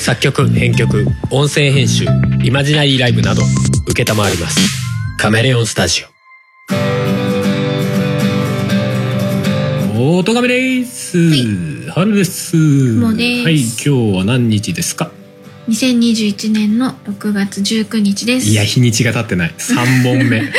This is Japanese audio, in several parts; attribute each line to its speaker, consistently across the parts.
Speaker 1: 作曲編曲音声編集イマジナリーライブなど承ります。カメレオンスタジオ。オトガメです、春です。
Speaker 2: もです。
Speaker 1: はい今日は何日ですか
Speaker 2: ？2021年の6月19日です。
Speaker 1: いや日にちが経ってない。3本目。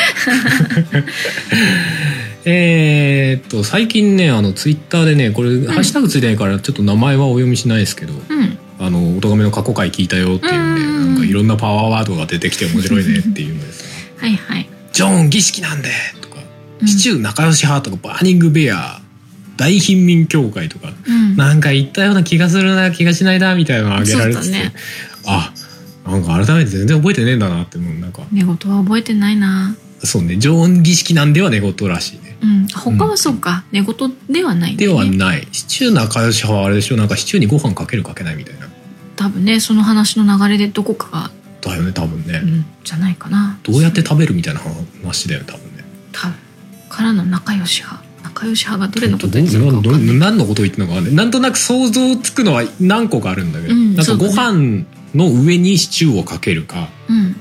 Speaker 1: えーっと最近ねあのツイッターでねこれ、ハッシュタグついてないからちょっと名前はお読みしないですけど
Speaker 2: うん
Speaker 1: あの、おとがめの過去回聞いたよっていうんで、
Speaker 2: うん。
Speaker 1: なんかいろんなパワーワードが出てきて面白いねっていうのです。ね。
Speaker 2: はいはい。
Speaker 1: ジョン儀式なんでとか、
Speaker 2: うん。
Speaker 1: シチュー仲良し派とか、バーニングベア、大貧民協会とか、
Speaker 2: うん。
Speaker 1: なんか言ったような気がするな、気がしないな、みたいなのをあげられてて、
Speaker 2: ね。
Speaker 1: あ、なんか改めて全然覚えてねえんだなって、もうなんか、
Speaker 2: 寝言は覚えてないな。
Speaker 1: そうね、ジョン儀式なんでは寝言らしいね。
Speaker 2: うん。他はそうか、寝言ではないんだ
Speaker 1: ではない。シチュー仲良し派はあれでしょ、なんかシチューにご飯かけるかけないみたいな。
Speaker 2: 多分ねその話の流れでどこかが、
Speaker 1: だよね、多分ね。
Speaker 2: うん、じゃないかな。
Speaker 1: どうやって食べるみたいな話だよね、多分ね。
Speaker 2: 多分。からの仲良し派。仲良し派がどれのこと
Speaker 1: ど
Speaker 2: 言ってるのか分か
Speaker 1: 何のことを言ってるのかわかんなんとなく想像つくのは何個かあるんだけど、
Speaker 2: うん
Speaker 1: なんかご飯の上にシチューをかけるか。
Speaker 2: うん。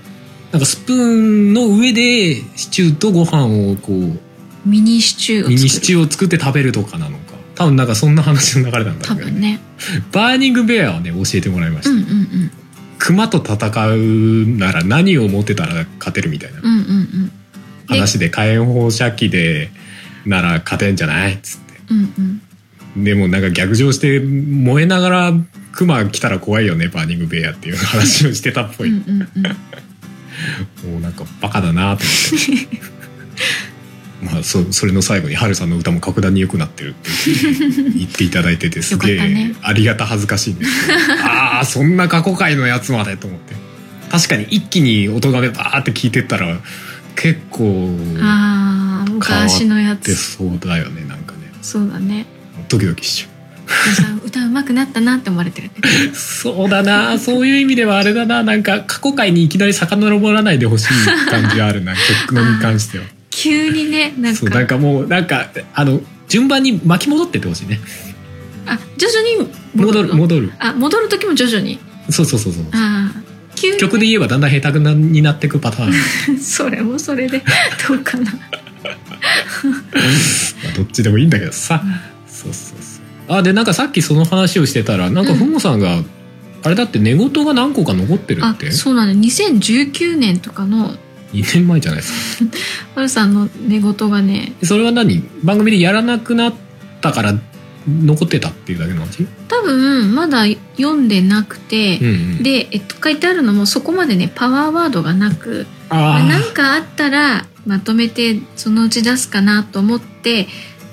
Speaker 1: なんかスプーンの上でシチューとご飯をこう
Speaker 2: ミニシチューを
Speaker 1: ミニシチ
Speaker 2: ュー
Speaker 1: を作って食べるとかなのか。多分なんかそんな話の流れなんだけど、
Speaker 2: 多分ね
Speaker 1: バーニングベアはね教えてもらいました、
Speaker 2: うんうんうん。
Speaker 1: 熊と戦うなら何を持ってたら勝てるみたいな。
Speaker 2: うんうんうん。
Speaker 1: 話で火炎放射器でなら勝てんじゃない？っつって。
Speaker 2: うんうん。
Speaker 1: でもなんか逆上して燃えながらクマ来たら怖いよねバーニングベアっていう話をしてたっぽい、
Speaker 2: うん。
Speaker 1: もうなんかバカだなと思って まあそそれの最後にハルさんの歌も格段に良くなってるって 言っていただいててすげえ、ありがた恥ずかしいんですけどああそんな過去回のやつまでと思って。確かに一気に音がめバーって聞いてったら結構
Speaker 2: ああ昔のや
Speaker 1: 出
Speaker 2: つ
Speaker 1: そうだよねなんかね。
Speaker 2: そうだね。
Speaker 1: ドキドキしちゃう。
Speaker 2: 歌歌うまくなったなって思われてるね
Speaker 1: そうだな。そういう意味ではあれだな。なんか過去回にいきなり遡らないでほしい感じがあるな。曲のに関しては
Speaker 2: 急にねなんか。
Speaker 1: そうなんかもうなんかあの順番に巻き戻ってってほしいね。
Speaker 2: あ徐々に
Speaker 1: 戻る
Speaker 2: の？
Speaker 1: 戻る
Speaker 2: あ戻る時も徐々に？
Speaker 1: そうそうそうそう。
Speaker 2: ああ急にね。
Speaker 1: 曲で言えばだんだん下手になっていくパターン、ま
Speaker 2: それもそれで どうかな？
Speaker 1: あ、どっちでもいいんだけどさ、そうそうそう。あでなんかさっきその話をしてたらなんかふもさんが、あれだって寝言が何個か残ってる
Speaker 2: あ
Speaker 1: って？
Speaker 2: そうなの2019年とかの
Speaker 1: 2年前じゃないですか。
Speaker 2: ハルさんの寝言がね。
Speaker 1: それは何？番組でやらなくなったから残ってたっていうだけの話？
Speaker 2: 多分まだ読んでなくて、
Speaker 1: うんうん。
Speaker 2: で、えっと、書いてあるのもそこまでねパワーワードがなく。
Speaker 1: あ
Speaker 2: 何かあったらまとめてそのうち出すかなと思って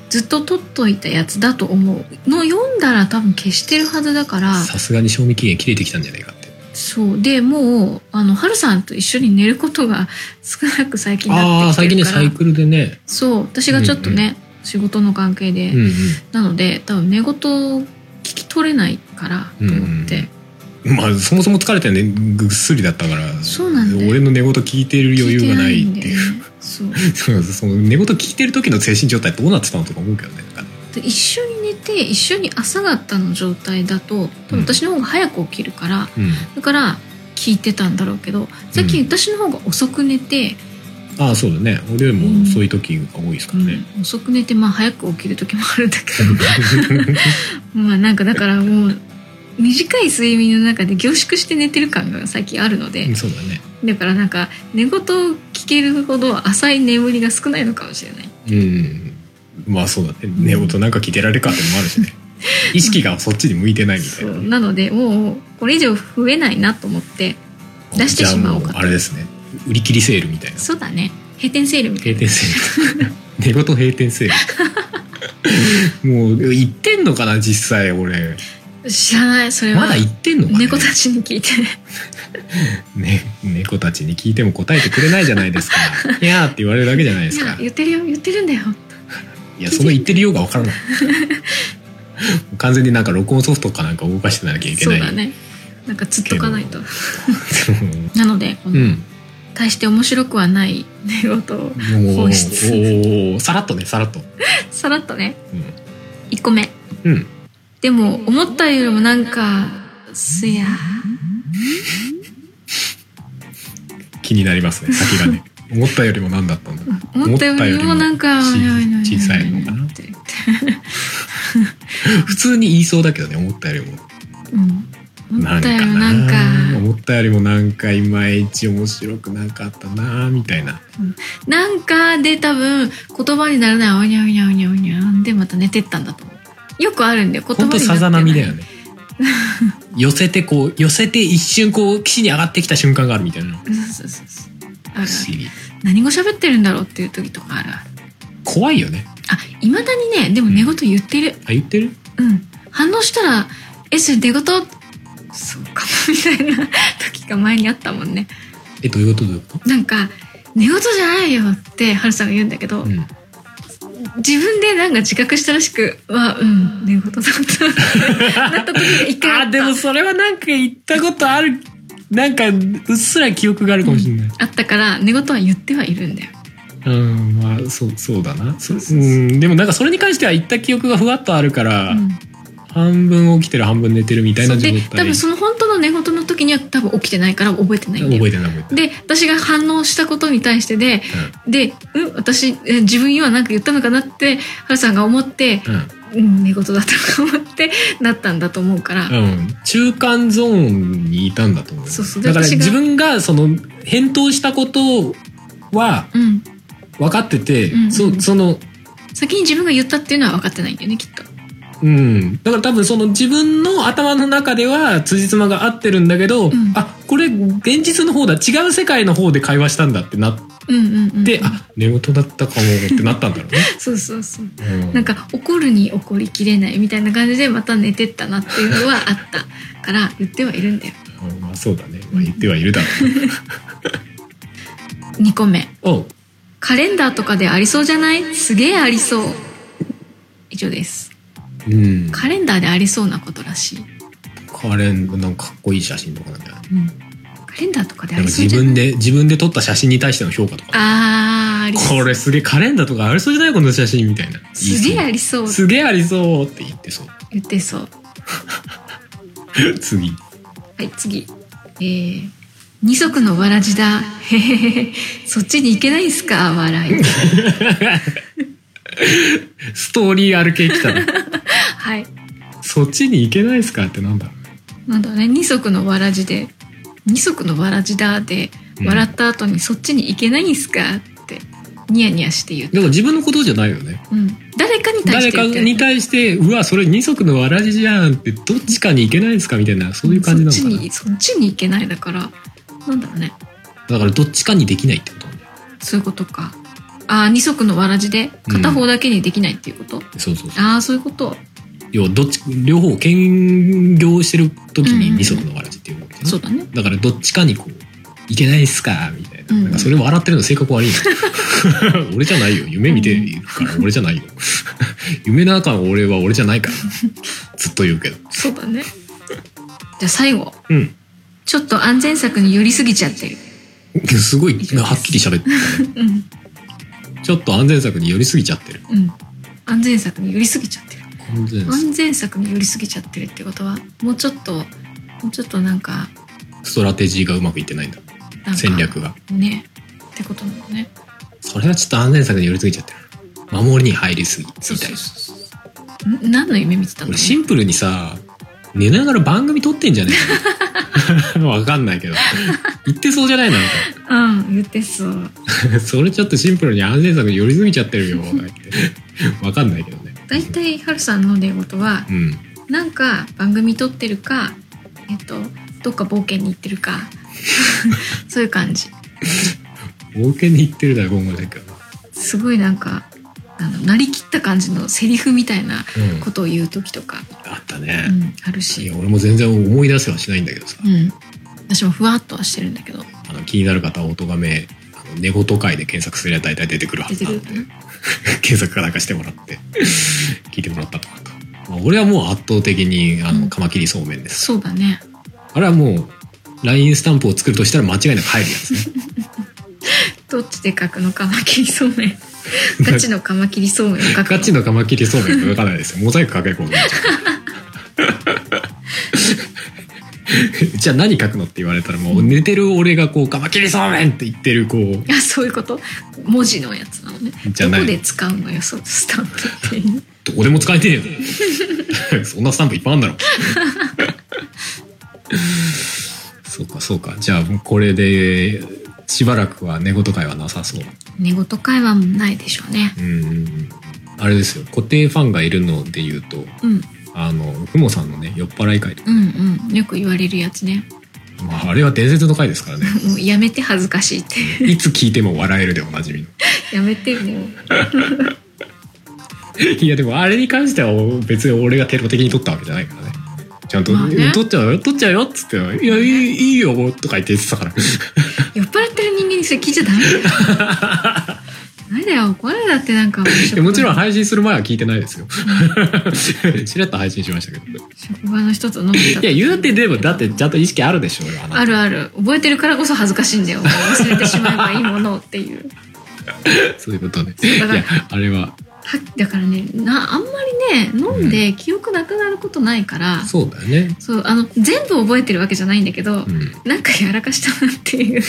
Speaker 2: ずっと取っといたやつだと思う。の読んだら多分消してるはずだから。
Speaker 1: あさすがに賞味期限切れてきたんじゃないか
Speaker 2: そう。でもうあの春さんと一緒に寝ることが 少なく最近
Speaker 1: あ
Speaker 2: なってきてるから。
Speaker 1: 近ねサイクルでね。
Speaker 2: そう。私がちょっとね、仕事の関係で、
Speaker 1: うんうん。
Speaker 2: なので多分寝言聞き取れないからと思って、
Speaker 1: まあそもそも疲れてねぐっすりだったから
Speaker 2: そうなん
Speaker 1: 俺の寝言聞いてる余裕がないっていう。
Speaker 2: そう。
Speaker 1: その寝言聞いてる時の精神状態どうなってたのとか思うけどねなんかね。
Speaker 2: で一緒に寝て一緒に朝方の状態だと多分私の方が早く起きるから、
Speaker 1: うん。
Speaker 2: だから聞いてたんだろうけど最近私の方が遅く寝て、
Speaker 1: ああそうだね。俺より
Speaker 2: うん。
Speaker 1: もそういう時が多いですからね、
Speaker 2: うん。遅く寝てまあ早く起きる時もあるんだけど。まあなんかだからもう短い睡眠の中で凝縮して寝てる感が最近あるので、
Speaker 1: うんそうだね。
Speaker 2: だからなんか寝言を聞けるほど浅い眠りが少ないのかもしれない。
Speaker 1: うんまあそうだね。寝言なんか聞いてられるかってのもあるしね。意識がそっちに向いてないみたいな。
Speaker 2: そう。なのでもうこれ以上増えないなと思って出してしまおうかと。
Speaker 1: あれですね。売り切りセールみたいな。
Speaker 2: そうだね。閉店セールみたいな。
Speaker 1: 閉店セール。寝言閉店セール。もう言ってんのかな実際俺。
Speaker 2: 知らない。それは。
Speaker 1: まだ言ってんのかね。
Speaker 2: 猫たちに聞いて。
Speaker 1: ね猫たちに聞いても答えてくれないじゃないですか「いやー」って言われるだけじゃないですか。
Speaker 2: 言ってるよ。言ってるんだよ
Speaker 1: いやその言ってるようがわからない。完全になんか録音ソフトかなんか動かしてなきゃいけない。
Speaker 2: そうだね。なんかつっとかないと。
Speaker 1: う
Speaker 2: なのでこの、
Speaker 1: ん。
Speaker 2: 大して面白くはない寝言を
Speaker 1: もう
Speaker 2: 放出
Speaker 1: さらっとねさらっと。
Speaker 2: さらっとね。1個目。
Speaker 1: うん、うん、
Speaker 2: でも思ったよりもなんかすや。ー
Speaker 1: 気になりますね先がね思ったよりも何だったんだ？
Speaker 2: 思ったよりもなんか
Speaker 1: 小小さいのかな？
Speaker 2: っ て
Speaker 1: 普通に言いそうだけどね思ったよりも。
Speaker 2: うん。思
Speaker 1: なんか
Speaker 2: ったよりも
Speaker 1: な
Speaker 2: なんか
Speaker 1: 思ったよりもなんかいまいち面白くなかったなみたいな。
Speaker 2: なんかで多分言葉にならないおにゃおにゃおにゃおにゃんでまた寝てったんだとよくあるんだよ言葉にな
Speaker 1: さざ波だよね。寄せてこう寄せて一瞬こう岸に上がってきた瞬間があるみたいな
Speaker 2: そうそうそうそうある。何語喋ってるんだろうっていう時とかある。ある
Speaker 1: 怖いよね。
Speaker 2: あいまだにねでも寝言言ってる。
Speaker 1: あ言ってる？
Speaker 2: うん。反応したら「えそれ寝言？そうかも」みたいな時が前にあったもんね。
Speaker 1: えどういうこと？どういうこ
Speaker 2: なんか「寝言じゃないよ」ってハルさんが言うんだけど、
Speaker 1: と、うん、
Speaker 2: 自分でなんか自覚したらしく「はうん寝言だった」なった時が一回あった。
Speaker 1: あでもそれはなんか言ったことあるなんかうっすら記憶があるかもしれない、
Speaker 2: あったから寝言は言ってはいるんだよ。
Speaker 1: うん、まあそうそうだな。そうん。でもなんかそれに関しては言った記憶がふわっとあるから、
Speaker 2: うん
Speaker 1: 半分起きてる半分寝てるみたいな状
Speaker 2: で
Speaker 1: 態
Speaker 2: 多分その本当の寝言の時には多分起きてないから覚えてないんだよ
Speaker 1: 覚えてない覚えてない。
Speaker 2: で私が反応したことに対してでで、うん、私え自分今なんか言ったのかなってハルさんが思って、
Speaker 1: うん
Speaker 2: うん、寝言だったと思ってなったんだと思うから、
Speaker 1: うん、中間ゾーンにいたんだと思う。よ
Speaker 2: そうそう。
Speaker 1: だから自分がその返答したことは
Speaker 2: うん、
Speaker 1: 分かってて、
Speaker 2: うんうん
Speaker 1: そその
Speaker 2: 先に自分が言ったっていうのは分かってないんだよねきっと。
Speaker 1: うん、だから多分その自分の頭の中では辻褄が合ってるんだけど、
Speaker 2: ん。
Speaker 1: あこれ現実の方だ違う世界の方で会話したんだってなっ
Speaker 2: うんうんうん、
Speaker 1: て、あ寝言だったかもってなったんだろうね。
Speaker 2: そうそうそう。
Speaker 1: うん
Speaker 2: なんか怒るに怒りきれないみたいな感じでまた寝てったなっていうのはあったから言ってはいるんだよ。
Speaker 1: うんまあそうだね、まあ、言ってはいるだろ
Speaker 2: 2 個目。カレンダーとかでありそうじゃない？すげえありそう。以上です。
Speaker 1: うん、
Speaker 2: カレンダーでありそうなことらしい。
Speaker 1: カレンなんかかっこいい写真とかなんだよね。
Speaker 2: うん。カレンダーとかでありそうじゃない？
Speaker 1: 自分で自分で撮った写真に対しての評価とか。
Speaker 2: あー、ありそう。
Speaker 1: これすげえカレンダーとかありそうじゃない？この写真みたいな。
Speaker 2: すげえあ
Speaker 1: り
Speaker 2: りそう。
Speaker 1: すげえありそうって言ってそう。
Speaker 2: 言ってそう。
Speaker 1: 次。
Speaker 2: はい、次。えー、二足のわらじだ。へへへへ。そっちに行けないんすか？笑い。
Speaker 1: ストーリーある系来たの。
Speaker 2: はい。
Speaker 1: そっちに行けないですか？ってなんだろうね。
Speaker 2: なんだね、二足のわらじで、二足のわらじだで、
Speaker 1: うん
Speaker 2: 笑った後にそっちに行けないんすかって、ニヤニヤして言う。
Speaker 1: だから自分のことじゃないよね。
Speaker 2: うん。誰かに対
Speaker 1: 誰か
Speaker 2: して言ってる
Speaker 1: に対して、うわ、それ二足のわらじじゃんって、どっちかに行けないですかみたいな、そういう感じなのかな。
Speaker 2: そっちに、そっちに行けないだから、なんだろうね。
Speaker 1: だからどっちかにできないってこと。
Speaker 2: そういうことか。ああ、二足のわらじで、片方だけにできないっていうこと、
Speaker 1: そうそうそう。
Speaker 2: ああ、そういうこと。
Speaker 1: 要はどっち、両方兼業してる時に二足のわらじっていうわけじゃん
Speaker 2: そうだね。
Speaker 1: だからどっちかにこう、いけないっすかみたいな。
Speaker 2: うん
Speaker 1: なんかそれ笑ってるの性格悪いな。俺じゃないよ。夢見てるから 俺じゃないよ。夢の中の俺は俺じゃないから。ずっと言うけど。
Speaker 2: そうだね。じゃあ最後。
Speaker 1: うん。
Speaker 2: ちょっと安全策に寄りすぎちゃってる。
Speaker 1: すごい、はっきり喋ってたね。
Speaker 2: うん。
Speaker 1: ちょっと安全策に寄りすぎちゃってる。
Speaker 2: うん。安全策に寄りすぎちゃってる。
Speaker 1: 安全策
Speaker 2: 安全策に寄りすぎちゃってるってことは、もうちょっと、もうちょっとなんか、
Speaker 1: ストラテジーがうまくいってないんだ。戦略が。
Speaker 2: ね。ってことなのね。
Speaker 1: それはちょっと安全策に寄りすぎちゃってる。守りに入りすぎ。みたいな。
Speaker 2: ん何の夢見てたの？
Speaker 1: 俺シンプルにさ、寝ながら番組撮ってんじゃねえの？わかんないけど。言ってそうじゃないなんか。
Speaker 2: うん、言ってそう。
Speaker 1: それちょっとシンプルに安全策に寄りすぎちゃってるよ。わかんないけどね。
Speaker 2: 大体、ハルさんの寝言は、
Speaker 1: うん。
Speaker 2: なんか番組撮ってるか、えっと、どっか冒険に行ってるか、そういう感じ。
Speaker 1: 冒険に行ってるだろ、今後だけど。
Speaker 2: すごいなんか、あの、なりきった感じのセリフみたいな
Speaker 1: うん。
Speaker 2: ことを言う時とか、
Speaker 1: あった
Speaker 2: う
Speaker 1: ね。
Speaker 2: ん、ある
Speaker 1: い
Speaker 2: し
Speaker 1: や、。俺も全然思い出せはしないんだけどさ。
Speaker 2: うん。私もふわっとはしてるんだけど、
Speaker 1: あの気になる方は音がめ、寝言会で検索すれば大体出てくるは
Speaker 2: 出
Speaker 1: ずなので。検索かなんかしてもらって聞いてもらったとか俺はもう圧倒的にあ
Speaker 2: うん。
Speaker 1: のカマキリそうめんです、
Speaker 2: そうだね。
Speaker 1: あれはもう LINE スタンプを作るとしたら間違いなく入るやつね。
Speaker 2: どっちで書くの？カマキリそうめん。ガチのカマキリそうめんを書くの？
Speaker 1: ガチのカマキリそうめんか書かないですよ。モザイクかけることになっちゃうじゃあ何書くのって言われたらもう寝てる俺がこうカマキリそうめんって言ってるこう。
Speaker 2: あそういうこと？文字のやつなのね。
Speaker 1: じゃない。
Speaker 2: どこで使うのよそうスタンプっていう
Speaker 1: どこでも使えてえよ。そんなスタンプいっぱいあるんだろ。そうかそうか。じゃあこれでしばらくは寝言会はなさそう。
Speaker 2: 寝言会話もないでしょうね。
Speaker 1: うん。うんうんあれですよ。固定ファンがいるので言うと
Speaker 2: うん。
Speaker 1: あのふもさんのね酔っ払い会とか、
Speaker 2: うんうん。よく言われるやつね。
Speaker 1: まあ、あれは伝説の回ですからね。
Speaker 2: もうやめて恥ずかしいって。
Speaker 1: いつ聞いても笑えるでおなじみの。
Speaker 2: やめてもう
Speaker 1: いやでもあれに関しては別に俺がテロ的に撮ったわけじゃないからね。ちゃんと「
Speaker 2: まあね。
Speaker 1: 撮っちゃうよ撮っちゃうよ」っつって「いやいいいいよ」とか言って言ってたから。
Speaker 2: 酔っ払ってる人間にそれ聞いちゃダメだよ。ダメだよこれだってなんか
Speaker 1: もちろん配信する前は聞いてないですよ。ちらっと配信しましたけど。
Speaker 2: 職場の人と飲んでた。
Speaker 1: いや言うてでもだってちゃんと意識あるでしょうよあ
Speaker 2: るある。覚えてるからこそ恥ずかしいんだよ。忘れてしまえばいいものをっていう。
Speaker 1: そういうことね。いやあれは
Speaker 2: はだからねなあんまりね飲んで記憶なくなることないから、
Speaker 1: そうだよね。
Speaker 2: そうあの全部覚えてるわけじゃないんだけど、
Speaker 1: うん。
Speaker 2: なんかやらかしたなっていう。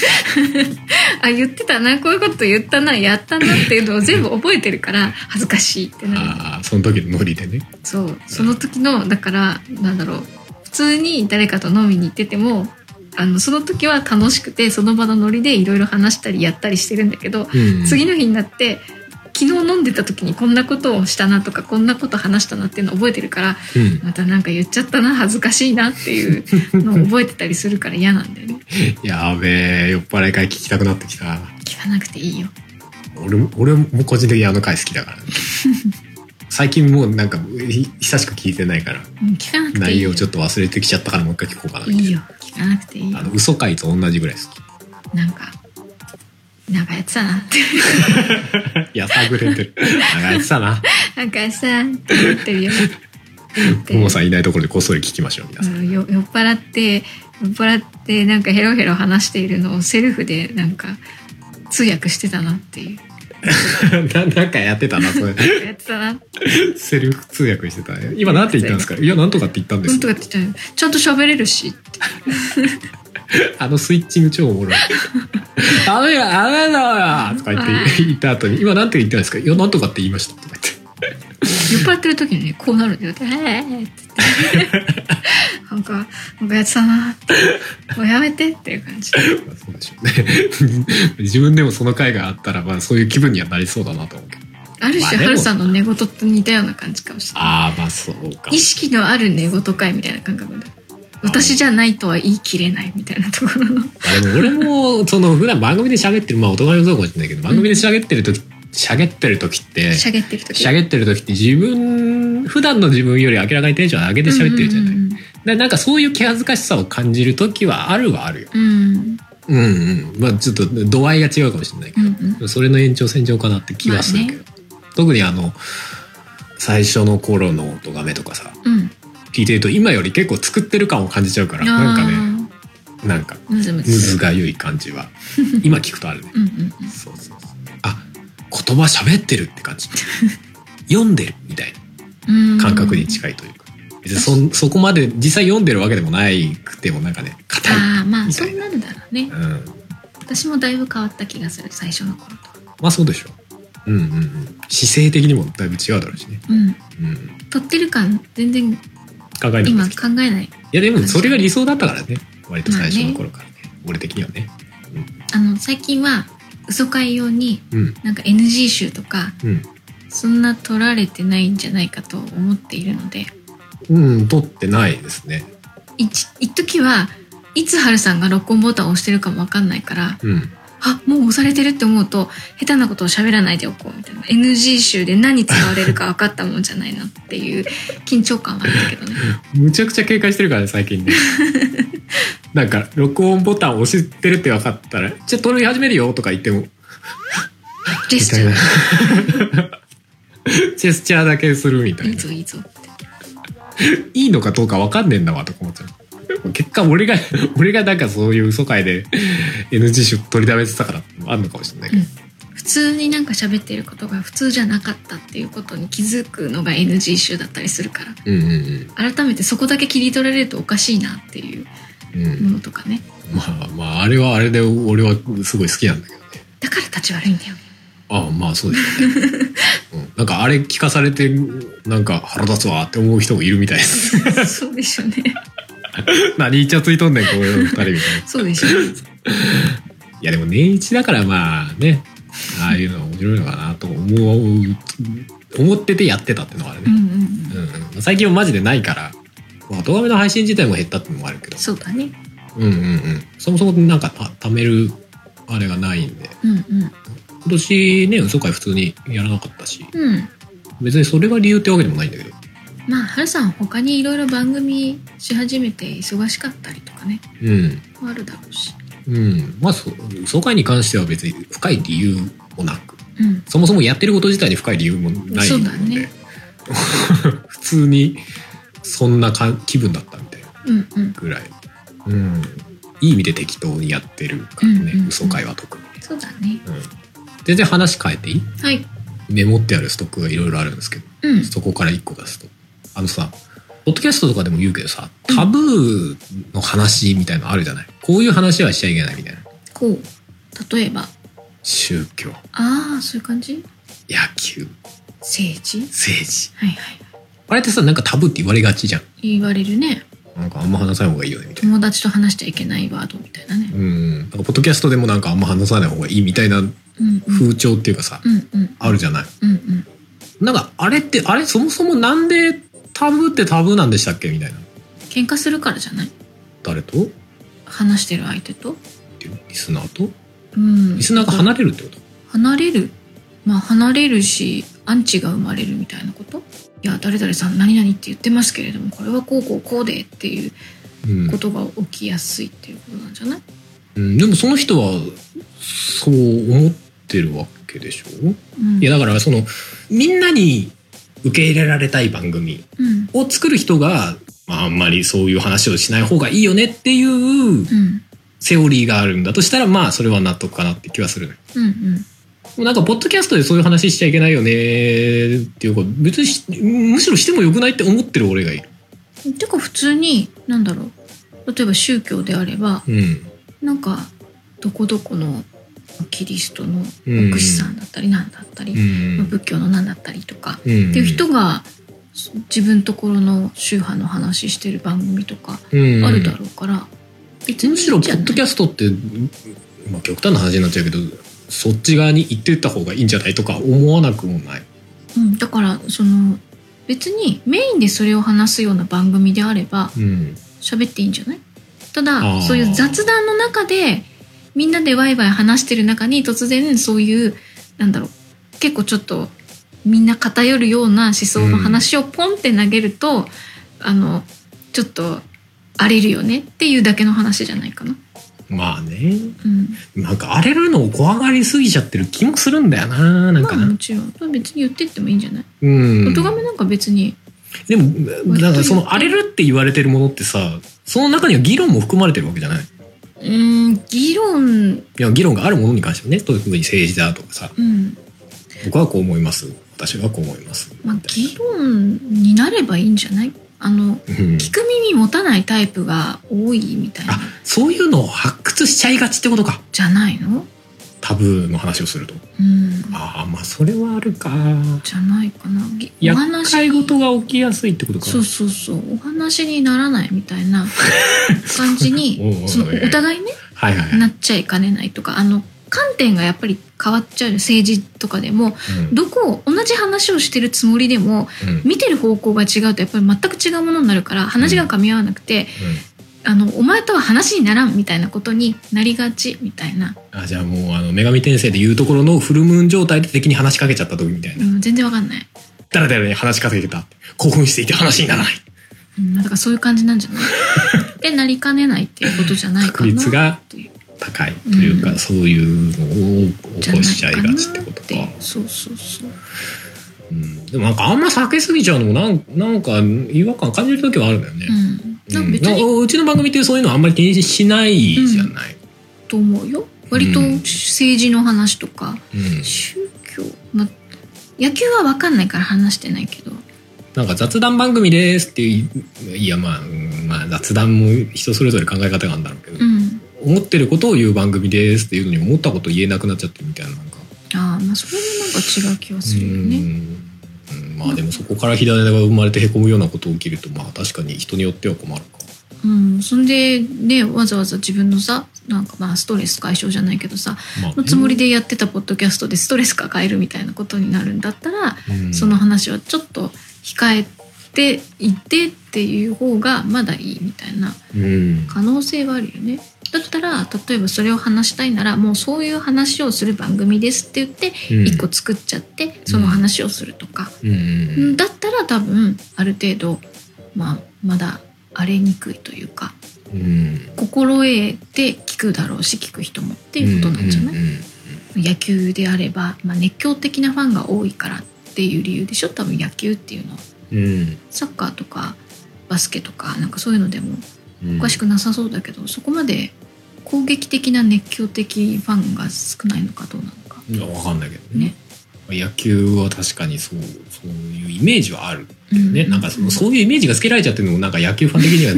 Speaker 2: あ言ってたなこういうこと言ったなやったなっていうのを全部覚えてるから恥ずかしいってなる。
Speaker 1: ああその時のノリでね。
Speaker 2: そうその時のだからなんだろう普通に誰かと飲みに行っててもあのその時は楽しくてその場のノリでいろいろ話したりやったりしてるんだけど、
Speaker 1: うん。
Speaker 2: 次の日になって昨日飲んでた時にこんなことをしたなとかこんなこと話したなっていうのを覚えてるから
Speaker 1: うん。
Speaker 2: またなんか言っちゃったな恥ずかしいなっていうのを覚えてたりするから嫌なんだよね。
Speaker 1: やべえ酔っ払い会聞きたくなってきた。
Speaker 2: 聞かなくていいよ。
Speaker 1: 俺も俺も個人的にあの回好きだから、ね、最近もうなんかひ久しく聞いてないから。
Speaker 2: うん聞かなくていいよ。
Speaker 1: 内容ちょっと忘れてきちゃったからもう一回聞こうかない
Speaker 2: いよ聞かなくていいよ。
Speaker 1: あの嘘回と同じぐらい好
Speaker 2: なんかなんかやってたなって
Speaker 1: さぐれてる。長やってたな。
Speaker 2: なんかやっってるよ
Speaker 1: ももさんいないところでこっそり聞きましょう皆さん、
Speaker 2: 酔っ払って酔っ払ってなんかヘロヘロ話しているのをセルフでなんか通訳してたなっていう。
Speaker 1: ななんかやってたなそれ。
Speaker 2: やってたな。
Speaker 1: セルフ通訳してたね。今なんて言ったんですか？いやなんとかって言ったんです
Speaker 2: 本当かって言ったらちゃんと喋れるし
Speaker 1: あのスイッチング超おもろい「ダメだダメだよ!」とか言って言った後に「今なんて言ったんですか？いやなんとかって言いました」とか言って。
Speaker 2: 酔っ払ってる時にねこうなるんだよ「えーって言って。なんかなんかやってたなって。もうやめてっていう感じ。
Speaker 1: まあそうでしょうね。自分でもその回があったらまあそういう気分にはなりそうだなと思う。けど
Speaker 2: ある種ハルさんの寝言と似たような感じかもしれない。
Speaker 1: ああまあそうか。
Speaker 2: 意識のある寝言会みたいな感覚だ私じゃないとは言い切れないみたいなところの。
Speaker 1: 俺もその普段番組で喋ってるまあお互いもそうかもしれないけど番組で喋ってる時喋ってる時って
Speaker 2: しゃげってる時？
Speaker 1: 喋ってる時って自分普段の自分より明らかにテンション上げて喋ってるじゃない、
Speaker 2: うん。
Speaker 1: でなんかそういう気恥ずかしさを感じる時はあるはあるよ。
Speaker 2: うん。うん
Speaker 1: うん。うんまあちょっと度合いが違うかもしれないけ
Speaker 2: う
Speaker 1: ど、
Speaker 2: ん。
Speaker 1: それの延長線上かなって気はするけど、特にあの最初の頃の音がめとかさ
Speaker 2: うん
Speaker 1: 聞いてると今より結構作ってる感を感じちゃうからなんかねなんか
Speaker 2: むず
Speaker 1: がゆい感じは。今聞くとあるね。
Speaker 2: うんうん
Speaker 1: そうそうそう。あ言葉喋ってるって感じ。読んでるみたい
Speaker 2: うん。
Speaker 1: な感覚に近いというか、別にそそこまで実際読んでるわけでもないくてもなんかね硬い
Speaker 2: ああまあそうなるだろうね。
Speaker 1: うん。
Speaker 2: 私もだいぶ変わった気がする最初の頃と。
Speaker 1: まあそうでしょう。うんうんうん。姿勢的にもだいぶ違うだろうしね。
Speaker 2: うん。
Speaker 1: うん。
Speaker 2: 撮ってる感全然
Speaker 1: 考えない
Speaker 2: 今考えない。
Speaker 1: いやでもそれが理想だったからね。割と最初の頃からね。俺的にはね。
Speaker 2: あの最近は嘘会用に
Speaker 1: うん。
Speaker 2: なんか NG 集とか
Speaker 1: うん。
Speaker 2: そんな撮られてないんじゃないかと思っているので。
Speaker 1: うん取ってないですね。
Speaker 2: 一一時はいつハルさんが録音ボタンを押してるかもわかんないから
Speaker 1: うん
Speaker 2: あもう押されてるって思うと下手なことを喋らないでおこうみたいな。NG 集で何使われるか分かったもんじゃないなっていう緊張感はあったけどね。
Speaker 1: むちゃくちゃ警戒してるからね最近ね。なんか録音ボタン押してるって分かったら「じゃあ撮り始めるよ」とか言っても。
Speaker 2: ジェスチャ
Speaker 1: な。ジェスチャーだけするみたいな。
Speaker 2: ーいいぞいいぞって。
Speaker 1: いいのかどうか分かんねえんだわとか思っちゃう結果俺が 俺がなんかそういう嘘会で NG 集取りだめてたからあんのかもしれないけど、
Speaker 2: 普通になんか喋ってることが普通じゃなかったっていうことに気づくのが NG 集だったりするから。
Speaker 1: うんうんうん。
Speaker 2: 改めてそこだけ切り取られるとおかしいなっていう
Speaker 1: うん。
Speaker 2: ものとかね。
Speaker 1: まあまああれはあれで俺はすごい好きなんだけどね。
Speaker 2: だから立ち悪いんだよ。ね
Speaker 1: ああまあそうですよね、うん、なんかあれ聞かされてなんか腹立つわって思う人もいるみたいです。
Speaker 2: そうでしょうね
Speaker 1: 何イチャついとんねんこういう二人みたいな。い
Speaker 2: そうでしょ。
Speaker 1: やでも年一だからまあねああいうのは面白いのかなと思う思っててやってたっていうのがあるね、
Speaker 2: うんうんうん。
Speaker 1: うん。うん、最近はマジでないからまあ動画の配信自体も減ったっていうのもあるけど。
Speaker 2: そうだね。
Speaker 1: うんうんうん。そもそもなんかた貯めるあれがないんで。
Speaker 2: うんうん。
Speaker 1: 今年ね嘘会普通にやらなかったし。
Speaker 2: うん。
Speaker 1: 別にそれが理由ってわけでもないんだけど
Speaker 2: まあハルさん他にいろいろ番組し始めて忙しかったりとかね。
Speaker 1: うん。
Speaker 2: あるだろうし。
Speaker 1: うん。まあそ嘘会に関しては別に深い理由もなく。
Speaker 2: うん。
Speaker 1: そもそもやってること自体に深い理由もない
Speaker 2: そう
Speaker 1: ので、
Speaker 2: だね。
Speaker 1: 普通にそんなか気分だったみたいな
Speaker 2: うんうん。
Speaker 1: ぐらい、うん、いい意味で適当にやってるからね、
Speaker 2: うんうんうん。
Speaker 1: 嘘会は特に、
Speaker 2: そうだね。
Speaker 1: うん、全然話変えていい？
Speaker 2: はい。
Speaker 1: メモってあるストックがいろいろあるんですけど。
Speaker 2: うん。
Speaker 1: そこから1個出すとあのさポッドキャストとかでも言うけどさタブーの話みたいのあるじゃない？こういう話はしちゃいけないみたいな。
Speaker 2: こう。例えば。
Speaker 1: 宗教。
Speaker 2: ああそういう感じ？
Speaker 1: 野球。
Speaker 2: 政治？
Speaker 1: 政治。
Speaker 2: はいはい
Speaker 1: あれってさなんかタブーって言われがちじゃん。
Speaker 2: 言われるね。
Speaker 1: なんかあんま話さない方がいいよねみたいな。
Speaker 2: 友達と話しちゃいけないワードみたいなね。
Speaker 1: うん。なんかポッドキャストでもなんかあんま話さない方がいいみたいな風潮っていうかさ、
Speaker 2: うんうん。
Speaker 1: あるじゃない？
Speaker 2: うんうん。
Speaker 1: なんかあれってあれそもそもなんでタブーってタブーなんでしたっけみたいな。
Speaker 2: 喧嘩するからじゃない？
Speaker 1: 誰と？っ
Speaker 2: 話してる相手と？
Speaker 1: ていうリスナーと？
Speaker 2: うん。
Speaker 1: リスナーが離れるってこと？
Speaker 2: 離れる。まあ離れるしアンチが生まれるみたいなこと？いや誰々さん何々って言ってますけれどもこれはこうこうこうでっていう
Speaker 1: うん。
Speaker 2: ことが起きやすいっていうことなんじゃない？
Speaker 1: うん、でもその人はそう思ってるわけでしょ？
Speaker 2: うん。
Speaker 1: いやだからそのみんなに受け入れられたい番組
Speaker 2: うん
Speaker 1: を作る人が、まあ、あんまりそういう話をしない方がいいよねっていう
Speaker 2: うん
Speaker 1: セオリーがあるんだとしたらまあそれは納得かなって気はするね。
Speaker 2: うんうん
Speaker 1: なんかポッドキャストでそういう話しちゃいけないよねっていうか別にしむしろしてもよくないって思ってる俺がいる。
Speaker 2: てか普通に何だろう例えば宗教であれば
Speaker 1: うん。
Speaker 2: なんかどこどこのキリストの
Speaker 1: うん
Speaker 2: 牧師さんだったり何だったり、
Speaker 1: うん。
Speaker 2: 仏教の何だったりとか、
Speaker 1: うん。
Speaker 2: っていう人が自分ところの宗派の話してる番組とか
Speaker 1: うん
Speaker 2: あるだろうから、別に
Speaker 1: むしろポッドキャストって、まあ、極端な話になっちゃうけどそっち側に行ってった方がいいんじゃないとか思わなくもない。
Speaker 2: うん、だからその別にメインでそれを話すような番組であれば
Speaker 1: うん。
Speaker 2: 喋っていいんじゃない？た
Speaker 1: あ
Speaker 2: だ
Speaker 1: ー
Speaker 2: そういう雑談の中でみんなでワイワイ話してる中に突然そういうなんだろう結構ちょっとみんな偏るような思想の話をポンって投げると、あのちょっと荒れるよねっていうだけの話じゃないかな。
Speaker 1: まあね。
Speaker 2: うん、
Speaker 1: なんか荒れるのを怖がりすぎちゃってる気もするんだよな。なんかな。
Speaker 2: まあもちろん別に言ってってもいいんじゃない？
Speaker 1: うん。
Speaker 2: 音亀なんか別に
Speaker 1: でも、だからその荒れるって言われてるものってさ、その中には議論も含まれてるわけじゃない？
Speaker 2: うん議論。
Speaker 1: いや、議論があるものに関してはね、特に政治だとかさ、
Speaker 2: うん。
Speaker 1: 僕はこう思います。私はこう思います。
Speaker 2: まあ議論になればいいんじゃない？あの
Speaker 1: うん。
Speaker 2: 聞く耳持たないタイプが多いみたいな。
Speaker 1: あ、そういうのを発掘しちゃいがちってことか。
Speaker 2: じゃないの？
Speaker 1: タブーの話をすると。
Speaker 2: うん
Speaker 1: ああ、まあそれはあるか。
Speaker 2: じゃないかなぎお
Speaker 1: 厄
Speaker 2: 話
Speaker 1: 介事が起きやすいってことか。
Speaker 2: そうそうそうお話にならないみたいな 感じに
Speaker 1: う
Speaker 2: そのお互いね
Speaker 1: はいはいはい。
Speaker 2: なっちゃいかねないとかあの観点がやっぱり変わっちゃうよ政治とかでも
Speaker 1: うん
Speaker 2: どこを同じ話をしてるつもりでも
Speaker 1: うん
Speaker 2: 見てる方向が違うとやっぱり全く違うものになるから話が噛み合わなくて、あのお前とは話にならんみたいなことになりがちみたいな、
Speaker 1: あじゃあもうあの女神転生でいうところのフルムーン状態で敵に話しかけちゃった時みたいな。
Speaker 2: うん、全然わかんない、
Speaker 1: 誰々に話しかけてた。興奮していて話にならない。
Speaker 2: うん、だからそういう感じなんじゃない。でなりかねないっていうことじゃないか
Speaker 1: 確
Speaker 2: な
Speaker 1: 率が高いというか、
Speaker 2: うん。
Speaker 1: そういうのを起こしちゃいがちってことか。
Speaker 2: そうそうそう
Speaker 1: うん、でもなんかあんま避けすぎちゃうのもなんなんか違和感感じる時はあるんだよね、
Speaker 2: うん。なん
Speaker 1: うちの番組ってそういうのあんまり気にしないじゃない、
Speaker 2: と思うよ。割と
Speaker 1: うん。
Speaker 2: 政治の話とか、
Speaker 1: うん。
Speaker 2: 宗教、まあ、野球は分かんないから話してないけど。
Speaker 1: なんか雑談番組ですっていいやまあうんまあ雑談も人それぞれ考え方があるんだろうけど、
Speaker 2: うん。
Speaker 1: 思ってることを言う番組ですっていうのに思ったこと言えなくなっちゃってるみたいな
Speaker 2: ああまあそれもなんか違う気がするよね。
Speaker 1: うん。うん。まあでもそこから火種が生まれてへこむようなこと起きるとまあ確かに人によっては困るか。
Speaker 2: うん。そんでねわざわざ自分のさなんかまあストレス解消じゃないけどさ
Speaker 1: まあね。
Speaker 2: のつもりでやってたポッドキャストでストレス抱えるみたいなことになるんだったら、
Speaker 1: うん。
Speaker 2: その話はちょっと控えていってっていう方がまだいいみたいな
Speaker 1: うん。
Speaker 2: 可能性はあるよね。だったら例えばそれを話したいならもうそういう話をする番組ですって言って
Speaker 1: うん。
Speaker 2: 一個作っちゃってその話をするとか、
Speaker 1: うん。うん
Speaker 2: だったら多分ある程度、まあ、まだ荒れにくいというか
Speaker 1: うん。
Speaker 2: 心得て聞くだろうし聞く人もっていうことなんじゃない、野球であれば、まあ、熱狂的なファンが多いからっていう理由でしょ？多分野球っていうのは。
Speaker 1: うん。
Speaker 2: サッカーとかバスケとかなんかそういうのでも
Speaker 1: うん
Speaker 2: おかしくなさそうだけど、そこまで攻撃的な熱狂的ファンが少ないのかどうなのか。
Speaker 1: いやわかんないけどね。
Speaker 2: ね。
Speaker 1: 野球は確かにそうそういうイメージはあるけどね、
Speaker 2: うん。
Speaker 1: なんかそのそういうイメージがつけられちゃってるのもなんか野球ファン的には